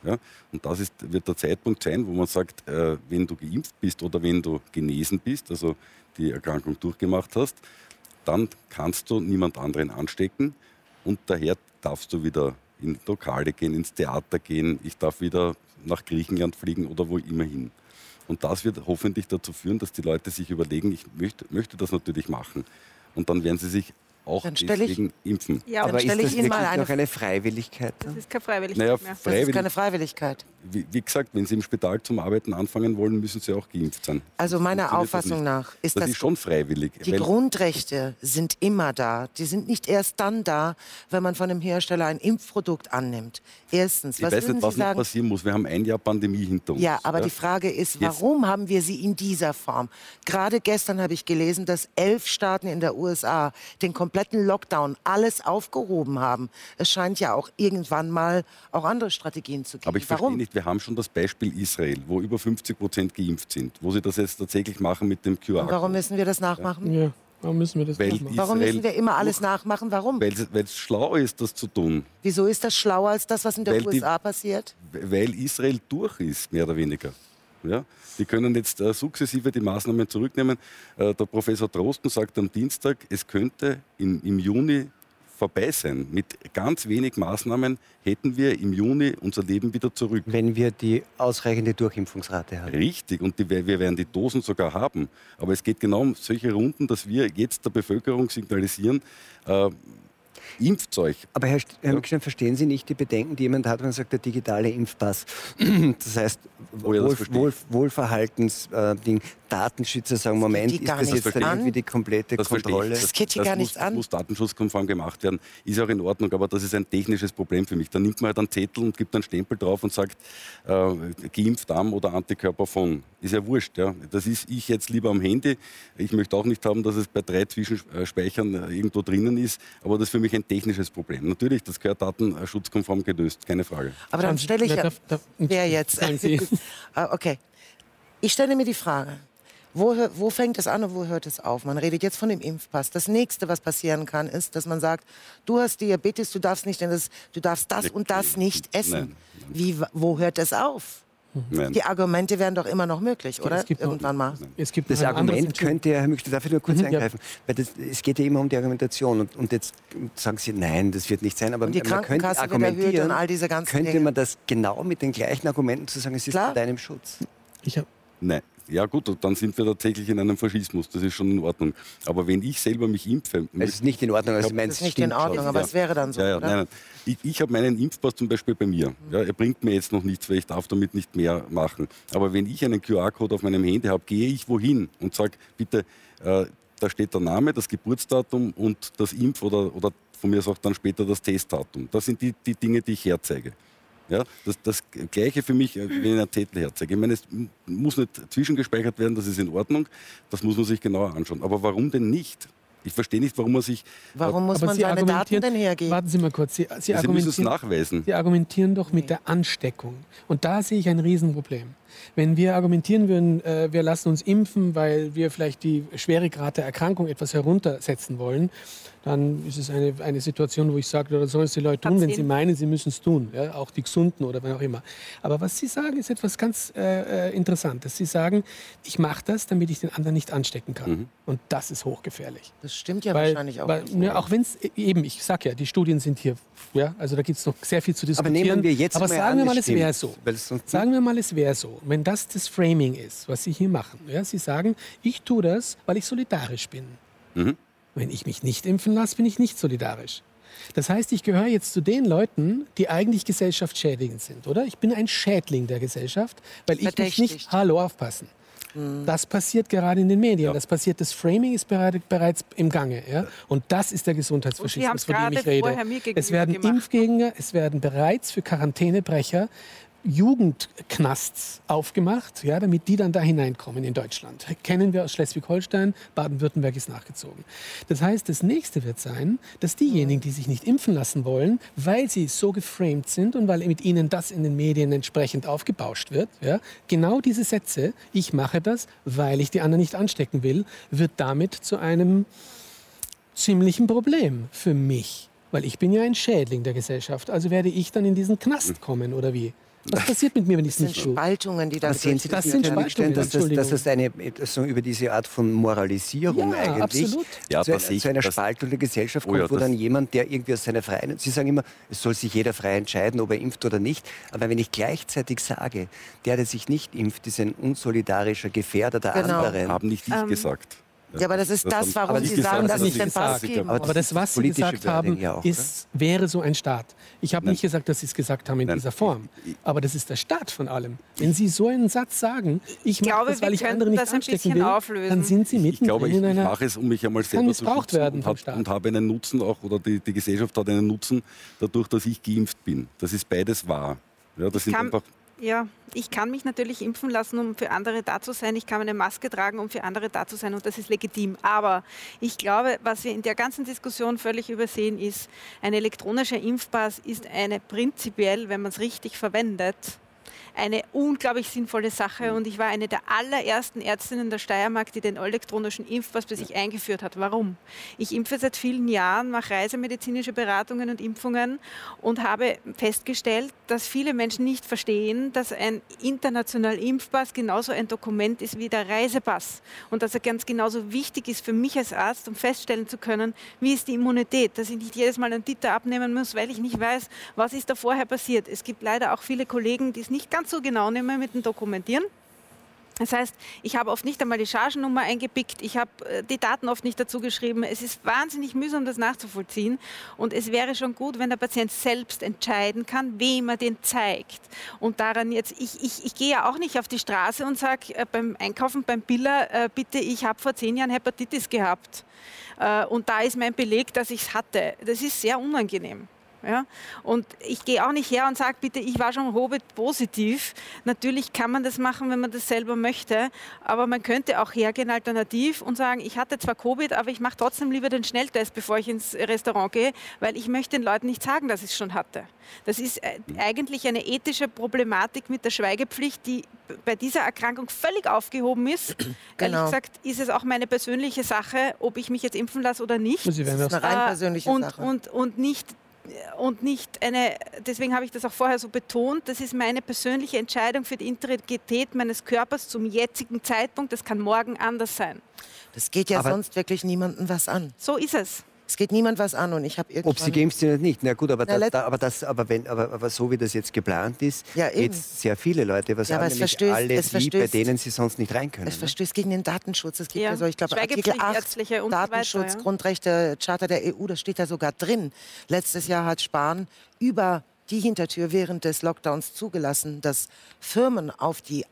Ja? Und das ist, wird der Zeitpunkt sein, wo man sagt, äh, wenn du geimpft bist oder wenn du genesen bist, also die Erkrankung durchgemacht hast, dann kannst du niemand anderen anstecken und daher darfst du wieder in Lokale gehen, ins Theater gehen, ich darf wieder nach Griechenland fliegen oder wo immer hin. Und das wird hoffentlich dazu führen, dass die Leute sich überlegen, ich möchte, möchte das natürlich machen. Und dann werden sie sich auch Dann stelle ich- deswegen impfen. Ja, Aber Dann ist stelle das ich Ihnen wirklich mal eine- noch eine Freiwilligkeit? das ist keine Freiwilligkeit Naja, mehr. Das ist freiwillig, keine Freiwilligkeit. Wie, wie gesagt, wenn sie im Spital zum Arbeiten anfangen wollen, müssen sie auch geimpft sein. Also meiner Auffassung nach ist Das das ist schon freiwillig. Die Grundrechte sind immer da. Die sind nicht erst dann da, wenn man von einem Hersteller ein Impfprodukt annimmt. Erstens, ich was weiß nicht, was noch passieren muss. Wir haben ein Jahr Pandemie hinter uns. Ja, aber die Frage ist, Jetzt- warum haben wir sie in dieser Form? Gerade gestern habe ich gelesen, dass elf Staaten in der USA den kompletten Lockdown alles aufgehoben haben. Es scheint ja auch irgendwann mal auch andere Strategien zu geben. Aber ich verstehe warum? nicht, wir haben schon das Beispiel Israel, wo über 50 Prozent geimpft sind, wo sie das jetzt tatsächlich machen mit dem QR. Und warum müssen wir das nachmachen? Ja, warum müssen wir das Weil nicht machen? Warum müssen wir immer alles durch- nachmachen? Warum? Weil es- schlau ist, das zu tun. Wieso ist das schlauer als das, was in der Weil die- USA passiert? Weil Israel durch ist, mehr oder weniger. Ja? Die können jetzt äh, sukzessive die Maßnahmen zurücknehmen. Äh, der Professor Drosten sagt am Dienstag, es könnte im, im Juni vorbei sein. Mit ganz wenig Maßnahmen hätten wir im Juni unser Leben wieder zurück. Wenn wir die ausreichende Durchimpfungsrate haben. Richtig, und die, wir werden die Dosen sogar haben. Aber es geht genau um solche Runden, dass wir jetzt der Bevölkerung signalisieren, äh, impft euch. Aber Herr, St- Herr Ja. Mückstein, verstehen Sie nicht die Bedenken, die jemand hat, wenn er sagt, der digitale Impfpass? Das heißt, Oh ja, das Wohl, Wohlverhaltensding, Datenschützer sagen, Moment, ist das jetzt irgendwie die komplette Das Kontrolle? ich. Das geht hier das gar muss, nichts an. muss datenschutzkonform gemacht werden. Ist auch in Ordnung, aber das ist ein technisches Problem für mich. Da nimmt man halt einen Zettel und gibt einen Stempel drauf und sagt, äh, geimpft am oder Antikörper von. Ist ja wurscht. Ja. Das ist ich jetzt lieber am Handy. Ich möchte auch nicht haben, dass es bei drei Zwischenspeichern äh, irgendwo drinnen ist, aber das ist für mich ein technisches Problem. Natürlich, das gehört datenschutzkonform gelöst, keine Frage. Aber dann stelle ich ja. darf- darf- Wer jetzt? Ah, okay. Ich stelle mir die Frage, wo, wo fängt es an und wo hört es auf? Man redet jetzt von dem Impfpass. Das nächste, was passieren kann, ist, dass man sagt, du hast Diabetes, du darfst nicht, das, du darfst das und das nicht essen. Nein, Wie, wo hört es auf? Nein. Die Argumente wären doch immer noch möglich, oder? Es gibt noch- Irgendwann mal. Es gibt Das noch Argument könnte ja, Herr Mückstein, darf ich nur kurz Mhm, ja. eingreifen? Weil das, es geht ja immer um die Argumentation. Und, und jetzt sagen Sie, nein, das wird nicht sein. Aber Und die man könnte argumentieren, und all diese ganzen könnte Dinge. man das genau mit den gleichen Argumenten zu sagen, es ist Klar. zu deinem Schutz. Ich hab, Nein. Ja gut, dann sind wir tatsächlich in einem Faschismus. Das ist schon in Ordnung. Aber wenn ich selber mich impfe, Es ist nicht in Ordnung, also ich meine, Das es ist nicht in Ordnung, aber Ja. es wäre dann so, Ja, ja, oder? nein, nein. Ich, ich habe meinen Impfpass zum Beispiel bei mir. Ja, er bringt mir jetzt noch nichts, weil ich darf damit nicht mehr machen. Aber wenn ich einen QR-Code auf meinem Handy habe, gehe ich wohin und sage, bitte, äh, da steht der Name, das Geburtsdatum und das Impf- oder, oder von mir aus auch dann später das Testdatum. Das sind die, die Dinge, die ich herzeige. Ja, das, das Gleiche für mich, äh, wenn ich einen Zettel herzeige. Ich meine, es muss nicht zwischengespeichert werden, das ist in Ordnung. Das muss man sich genauer anschauen. Aber warum denn nicht? Ich verstehe nicht, warum man sich. Warum muss man Sie seine Daten argumentieren- denn hergeben? Warten Sie mal kurz. Sie, Sie, Sie müssen es argumentieren, nachweisen. Sie argumentieren doch mit der Ansteckung. Und da sehe ich ein Riesenproblem. Wenn wir argumentieren würden, äh, wir lassen uns impfen, weil wir vielleicht die Schweregrad der Erkrankung etwas heruntersetzen wollen, dann ist es eine, eine Situation, wo ich sage, das sollen es die Leute tun, wenn sie meinen, sie müssen es tun. Ja? Auch die Gesunden oder wer auch immer. Aber was Sie sagen, ist etwas ganz äh, äh, Interessantes. Sie sagen, ich mache das, damit ich den anderen nicht anstecken kann. Mhm. Und das ist hochgefährlich. Das stimmt ja Weil, wahrscheinlich auch weil, nicht. ne, auch wenn es eben, ich sag ja, die Studien sind hier, ja, also da gibt es noch sehr viel zu Aber diskutieren. nehmen wir jetzt Aber mal sagen an, wir es mal, es wäre so. Sagen wir mal, es wäre so. Wenn das das Framing ist, was Sie hier machen, ja, Sie sagen, ich tue das, weil ich solidarisch bin. Mhm. Wenn ich mich nicht impfen lasse, bin ich nicht solidarisch. Das heißt, ich gehöre jetzt zu den Leuten, die eigentlich gesellschaftsschädigend sind, oder? Ich bin ein Schädling der Gesellschaft, weil ich mich nicht, hallo, aufpassen. Das passiert gerade in den Medien. Das passiert, das Framing ist bereit, bereits im Gange. Ja? Und das ist der Gesundheitsfaschismus, von dem ich rede. es werden gemacht. Impfgegner, es werden bereits für Quarantänebrecher Jugendknasts aufgemacht, ja, damit die dann da hineinkommen in Deutschland. Kennen wir aus Schleswig-Holstein, Baden-Württemberg ist nachgezogen. Das heißt, das nächste wird sein, dass diejenigen, die sich nicht impfen lassen wollen, weil sie so geframed sind und weil mit ihnen das in den Medien entsprechend aufgebauscht wird, ja, genau diese Sätze, ich mache das, weil ich die anderen nicht anstecken will, wird damit zu einem ziemlichen Problem für mich. Weil ich bin ja ein Schädling der Gesellschaft. Also werde ich dann in diesen Knast kommen oder wie? Was passiert mit mir, wenn ich es nicht tue? Spaltungen, die da sehen Sie das, das sind Spaltungen, dass das, dass das eine, so über diese Art von Moralisierung ja, eigentlich absolut. Ja, zu, zu, einer Spaltung der Gesellschaft kommt, oh ja, wo dann jemand, der irgendwie aus seiner freien, Sie sagen immer, es soll sich jeder frei entscheiden, ob er impft oder nicht, aber wenn ich gleichzeitig sage, der, der sich nicht impft, ist ein unsolidarischer Gefährder der genau. anderen. Haben nicht ich ähm, gesagt. Ja, aber das ist das, warum Sie sagen, dass es den Pass geben. Aber das, was Sie gesagt haben, auch, ist, wäre so ein Staat. Ich habe nicht gesagt, dass Sie es gesagt haben in Nein. dieser Form. Aber das ist der Staat von allem. Wenn Sie so einen Satz sagen, ich, mache das, weil ich andere nicht anstecken will, auflösen. dann sind Sie mitten ich glaube, ich, in einer... Ich mache es, um mich einmal selber zu schützen werden und, hat, und habe einen Nutzen auch, oder die, die Gesellschaft hat einen Nutzen dadurch, dass ich geimpft bin. Das ist beides wahr. Ja, das sind einfach ja, ich kann mich natürlich impfen lassen, um für andere da zu sein. Ich kann eine Maske tragen, um für andere da zu sein und das ist legitim. Aber ich glaube, was wir in der ganzen Diskussion völlig übersehen ist, ein elektronischer Impfpass ist eine prinzipiell, wenn man es richtig verwendet, eine unglaublich sinnvolle Sache und ich war eine der allerersten Ärztinnen der Steiermark, die den elektronischen Impfpass bei sich eingeführt hat. Warum? Ich impfe seit vielen Jahren, mache reisemedizinische Beratungen und Impfungen und habe festgestellt, dass viele Menschen nicht verstehen, dass ein internationaler Impfpass genauso ein Dokument ist wie der Reisepass und dass er ganz genauso wichtig ist für mich als Arzt, um feststellen zu können, wie ist die Immunität, dass ich nicht jedes Mal einen Titer abnehmen muss, weil ich nicht weiß, was ist da vorher passiert. Es gibt leider auch viele Kollegen, die es nicht ganz so genau nicht mehr mit dem Dokumentieren. Das heißt, ich habe oft nicht einmal die Chargennummer eingepickt, ich habe äh, die Daten oft nicht dazu geschrieben. Es ist wahnsinnig mühsam, das nachzuvollziehen. Und es wäre schon gut, wenn der Patient selbst entscheiden kann, wem er den zeigt. Und daran jetzt, ich, ich, ich gehe ja auch nicht auf die Straße und sage äh, beim Einkaufen beim Biller, äh, bitte, ich habe vor zehn Jahren Hepatitis gehabt. Äh, und da ist mein Beleg, dass ich es hatte. Das ist sehr unangenehm. Ja? Und ich gehe auch nicht her und sage, bitte, ich war schon Hobbit positiv. Natürlich kann man das machen, wenn man das selber möchte, aber man könnte auch hergehen alternativ und sagen, ich hatte zwar Covid, aber ich mache trotzdem lieber den Schnelltest, bevor ich ins Restaurant gehe, weil ich möchte den Leuten nicht sagen, dass ich es schon hatte. Das ist äh, eigentlich eine ethische Problematik mit der Schweigepflicht, die bei dieser Erkrankung völlig aufgehoben ist. Genau. Ehrlich gesagt ist es auch meine persönliche Sache, ob ich mich jetzt impfen lasse oder nicht. Das ist eine rein persönliche und, Sache. Und, und nicht und nicht eine, deswegen habe ich das auch vorher so betont, das ist meine persönliche Entscheidung für die Integrität meines Körpers zum jetzigen Zeitpunkt. Das kann morgen anders sein. Das geht ja Aber sonst wirklich niemandem was an. So ist es. Es geht niemand was an und ich habe irgendwann... Ob sie geimpft sind oder nicht, na gut, aber, Na, das, da, aber, das, aber, wenn, aber, aber so wie das jetzt geplant ist, ja, geht sehr viele Leute was ja, an, nämlich verstößt, alle die, bei denen sie sonst nicht rein können. Es ne? verstößt gegen den Datenschutz. Es gibt ja, ja so, ich glaube, Artikel 8, Datenschutz, weiter, ja. Grundrechte, Charta der EU, das steht da sogar drin. Letztes Jahr hat Spahn über die Hintertür während des Lockdowns zugelassen, dass Firmen auf die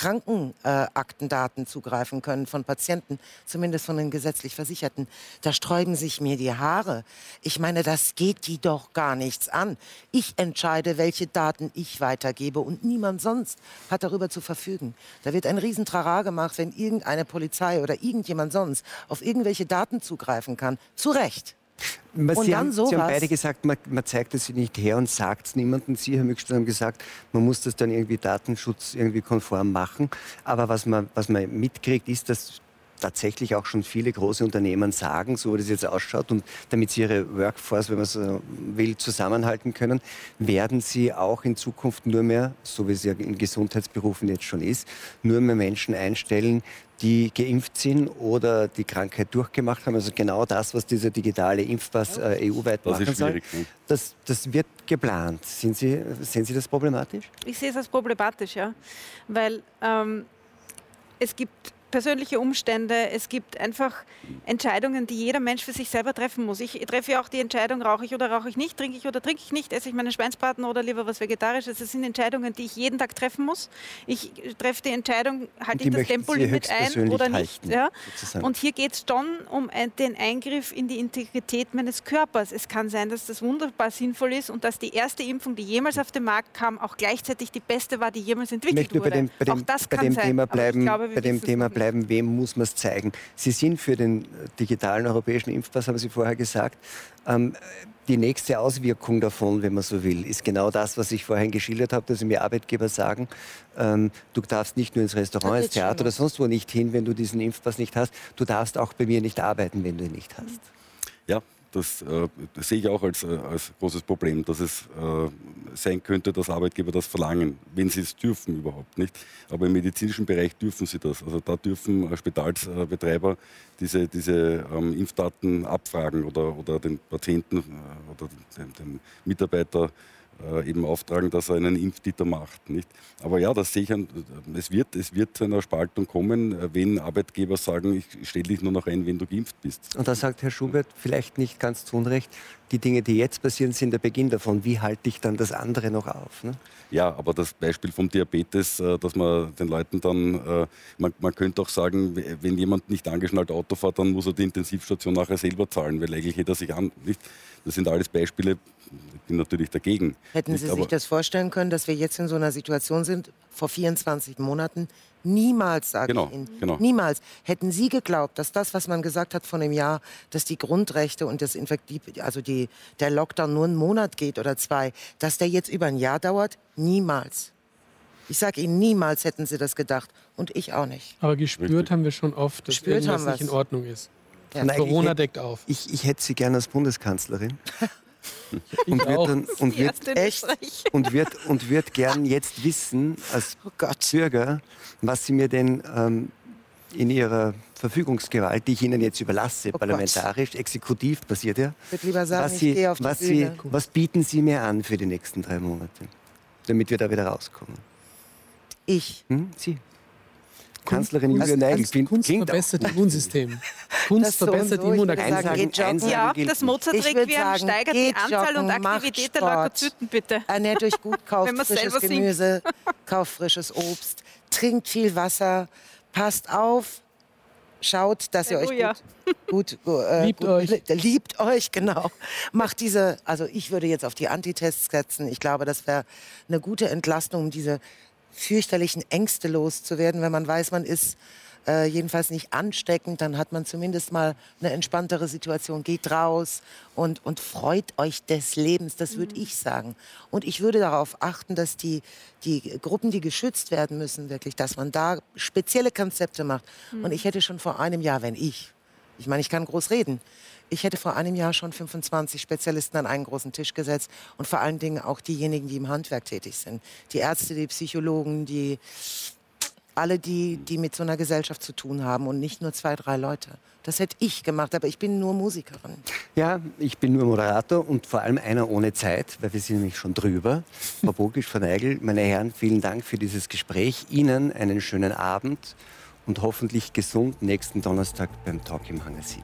Krankenaktendaten zugreifen können von Patienten, zumindest von den gesetzlich Versicherten. Da sträuben sich mir die Haare. Ich meine, das geht die doch gar nichts an. Ich entscheide, welche Daten ich weitergebe und niemand sonst hat darüber zu verfügen. Da wird ein Riesentrara gemacht, wenn irgendeine Polizei oder irgendjemand sonst auf irgendwelche Daten zugreifen kann. Zu Recht. Und Sie, haben, Sie haben beide gesagt, man, man zeigt es nicht her und sagt es niemandem. Sie, Herr Mückstein, haben gesagt, man muss das dann irgendwie Datenschutz irgendwie konform machen. Aber was man, was man mitkriegt, ist, dass tatsächlich auch schon viele große Unternehmen sagen, so wie das jetzt ausschaut, und damit sie ihre Workforce, wenn man so will, zusammenhalten können, werden sie auch in Zukunft nur mehr, so wie es ja in Gesundheitsberufen jetzt schon ist, nur mehr Menschen einstellen, die geimpft sind oder die Krankheit durchgemacht haben. Also genau das, was dieser digitale Impfpass äh, EU-weit machen soll. Ne? Das, das wird geplant. Sind Sie, sehen Sie das problematisch? Ich sehe es als problematisch, ja. Weil ähm, es gibt persönliche Umstände, es gibt einfach Entscheidungen, die jeder Mensch für sich selber treffen muss. Ich treffe ja auch die Entscheidung, rauche ich oder rauche ich nicht, trinke ich oder trinke ich nicht, esse ich meinen Schweinsbraten oder lieber was Vegetarisches. Das sind Entscheidungen, die ich jeden Tag treffen muss. Ich treffe die Entscheidung, halte ich das Tempolimit ein oder nicht. Halten, ja? Und hier geht es schon um den Eingriff in die Integrität meines Körpers. Es kann sein, dass das wunderbar sinnvoll ist und dass die erste Impfung, die jemals auf den Markt kam, auch gleichzeitig die beste war, die jemals entwickelt wurde. Bei dem, bei dem, auch das bei kann dem sein. Thema bleiben, glaube, bei dem Thema bleiben, wem muss man es zeigen? Sie sind für den digitalen europäischen Impfpass, haben Sie vorher gesagt. Ähm, die nächste Auswirkung davon, wenn man so will, ist genau das, was ich vorhin geschildert habe, dass mir Arbeitgeber sagen, ähm, du darfst nicht nur ins Restaurant, ins Theater oder sonst wo nicht hin, wenn du diesen Impfpass nicht hast. Du darfst auch bei mir nicht arbeiten, wenn du ihn nicht hast. Ja, das, äh, das, sehe ich auch als, äh, als großes Problem, dass es äh, sein könnte, dass Arbeitgeber das verlangen, wenn sie es dürfen überhaupt nicht. Aber im medizinischen Bereich dürfen sie das. Also da dürfen äh, Spitalsbetreiber diese, diese ähm, Impfdaten abfragen oder, oder den Patienten äh, oder den, den Mitarbeiter äh, eben auftragen, dass er einen Impftitel macht. Nicht? Aber ja, das sehe ich, an, es, wird, es wird zu einer Spaltung kommen, äh, wenn Arbeitgeber sagen, ich stelle dich nur noch ein, wenn du geimpft bist. Und da sagt Herr Schubert vielleicht nicht ganz zu Unrecht, die Dinge, die jetzt passieren, sind der Beginn davon. Wie halte ich dann das andere noch auf? Ne? Ja, aber das Beispiel vom Diabetes, äh, dass man den Leuten dann, man, man, könnte auch sagen, wenn jemand nicht angeschnallt Auto fährt, dann muss er die Intensivstation nachher selber zahlen, weil eigentlich hätte er sich an. Nicht? Das sind alles Beispiele, bin natürlich dagegen. Hätten Sie sich das vorstellen können, dass wir jetzt in so einer Situation sind, vor 24 Monaten? Niemals, sage genau, ich Ihnen. Genau. Niemals. Hätten Sie geglaubt, dass das, was man gesagt hat von dem Jahr, dass die Grundrechte und das Infektiv, also die, der Lockdown nur einen Monat geht oder zwei, dass der jetzt über ein Jahr dauert? Niemals. Ich sage Ihnen, niemals hätten Sie das gedacht. Und ich auch nicht. Aber gespürt Richtig. haben wir schon oft, dass gespürt irgendwas nicht in Ordnung ist. Ja. Corona deckt auf. Ich, ich hätte Sie gerne als Bundeskanzlerin. und wird, dann, und, wird echt, und, wird, und wird gern jetzt wissen, als oh Bürger, was Sie mir denn ähm, in Ihrer Verfügungsgewalt, die ich Ihnen jetzt überlasse, oh parlamentarisch, Gott. exekutiv passiert ja. Ich lieber sagen, was Sie, was, Sie, was bieten Sie mir an für die nächsten drei Monate, damit wir da wieder rauskommen? Ich? Hm? Sie? Kanzlerin Julia Neigel. Kunst, Kunst verbessert Immunsystem. Kunst verbessert so Immunerkennung. Ja, das Mozart-Requiem steigert die Anzahl und Aktivität der Leukozyten, bitte. Ernährt euch gut, kauft frisches Gemüse, kauft frisches Obst, trinkt viel Wasser, passt auf, schaut, dass ihr euch gut, gut, äh, liebt gut, euch. Liebt euch, genau. Macht diese, also ich würde jetzt auf die Antitests setzen. Ich glaube, das wäre eine gute Entlastung, um diese fürchterlichen Ängste loszuwerden, wenn man weiß, man ist äh, jedenfalls nicht ansteckend, dann hat man zumindest mal eine entspanntere Situation. Geht raus und, und freut euch des Lebens, das würde mhm. ich sagen. Und ich würde darauf achten, dass die, die Gruppen, die geschützt werden müssen, wirklich, dass man da spezielle Konzepte macht. Mhm. Und ich hätte schon vor einem Jahr, wenn ich, ich meine, ich kann groß reden, ich hätte vor einem Jahr schon 25 Spezialisten an einen großen Tisch gesetzt und vor allen Dingen auch diejenigen, die im Handwerk tätig sind. Die Ärzte, die Psychologen, die alle, die, die mit so einer Gesellschaft zu tun haben und nicht nur zwei, drei Leute. Das hätte ich gemacht, aber ich bin nur Musikerin. Ja, ich bin nur Moderator und vor allem einer ohne Zeit, weil wir sind nämlich schon drüber. Frau Bogisch, Frau Neigel, meine Herren, vielen Dank für dieses Gespräch. Ihnen einen schönen Abend und hoffentlich gesund nächsten Donnerstag beim Talk im Hangar 7.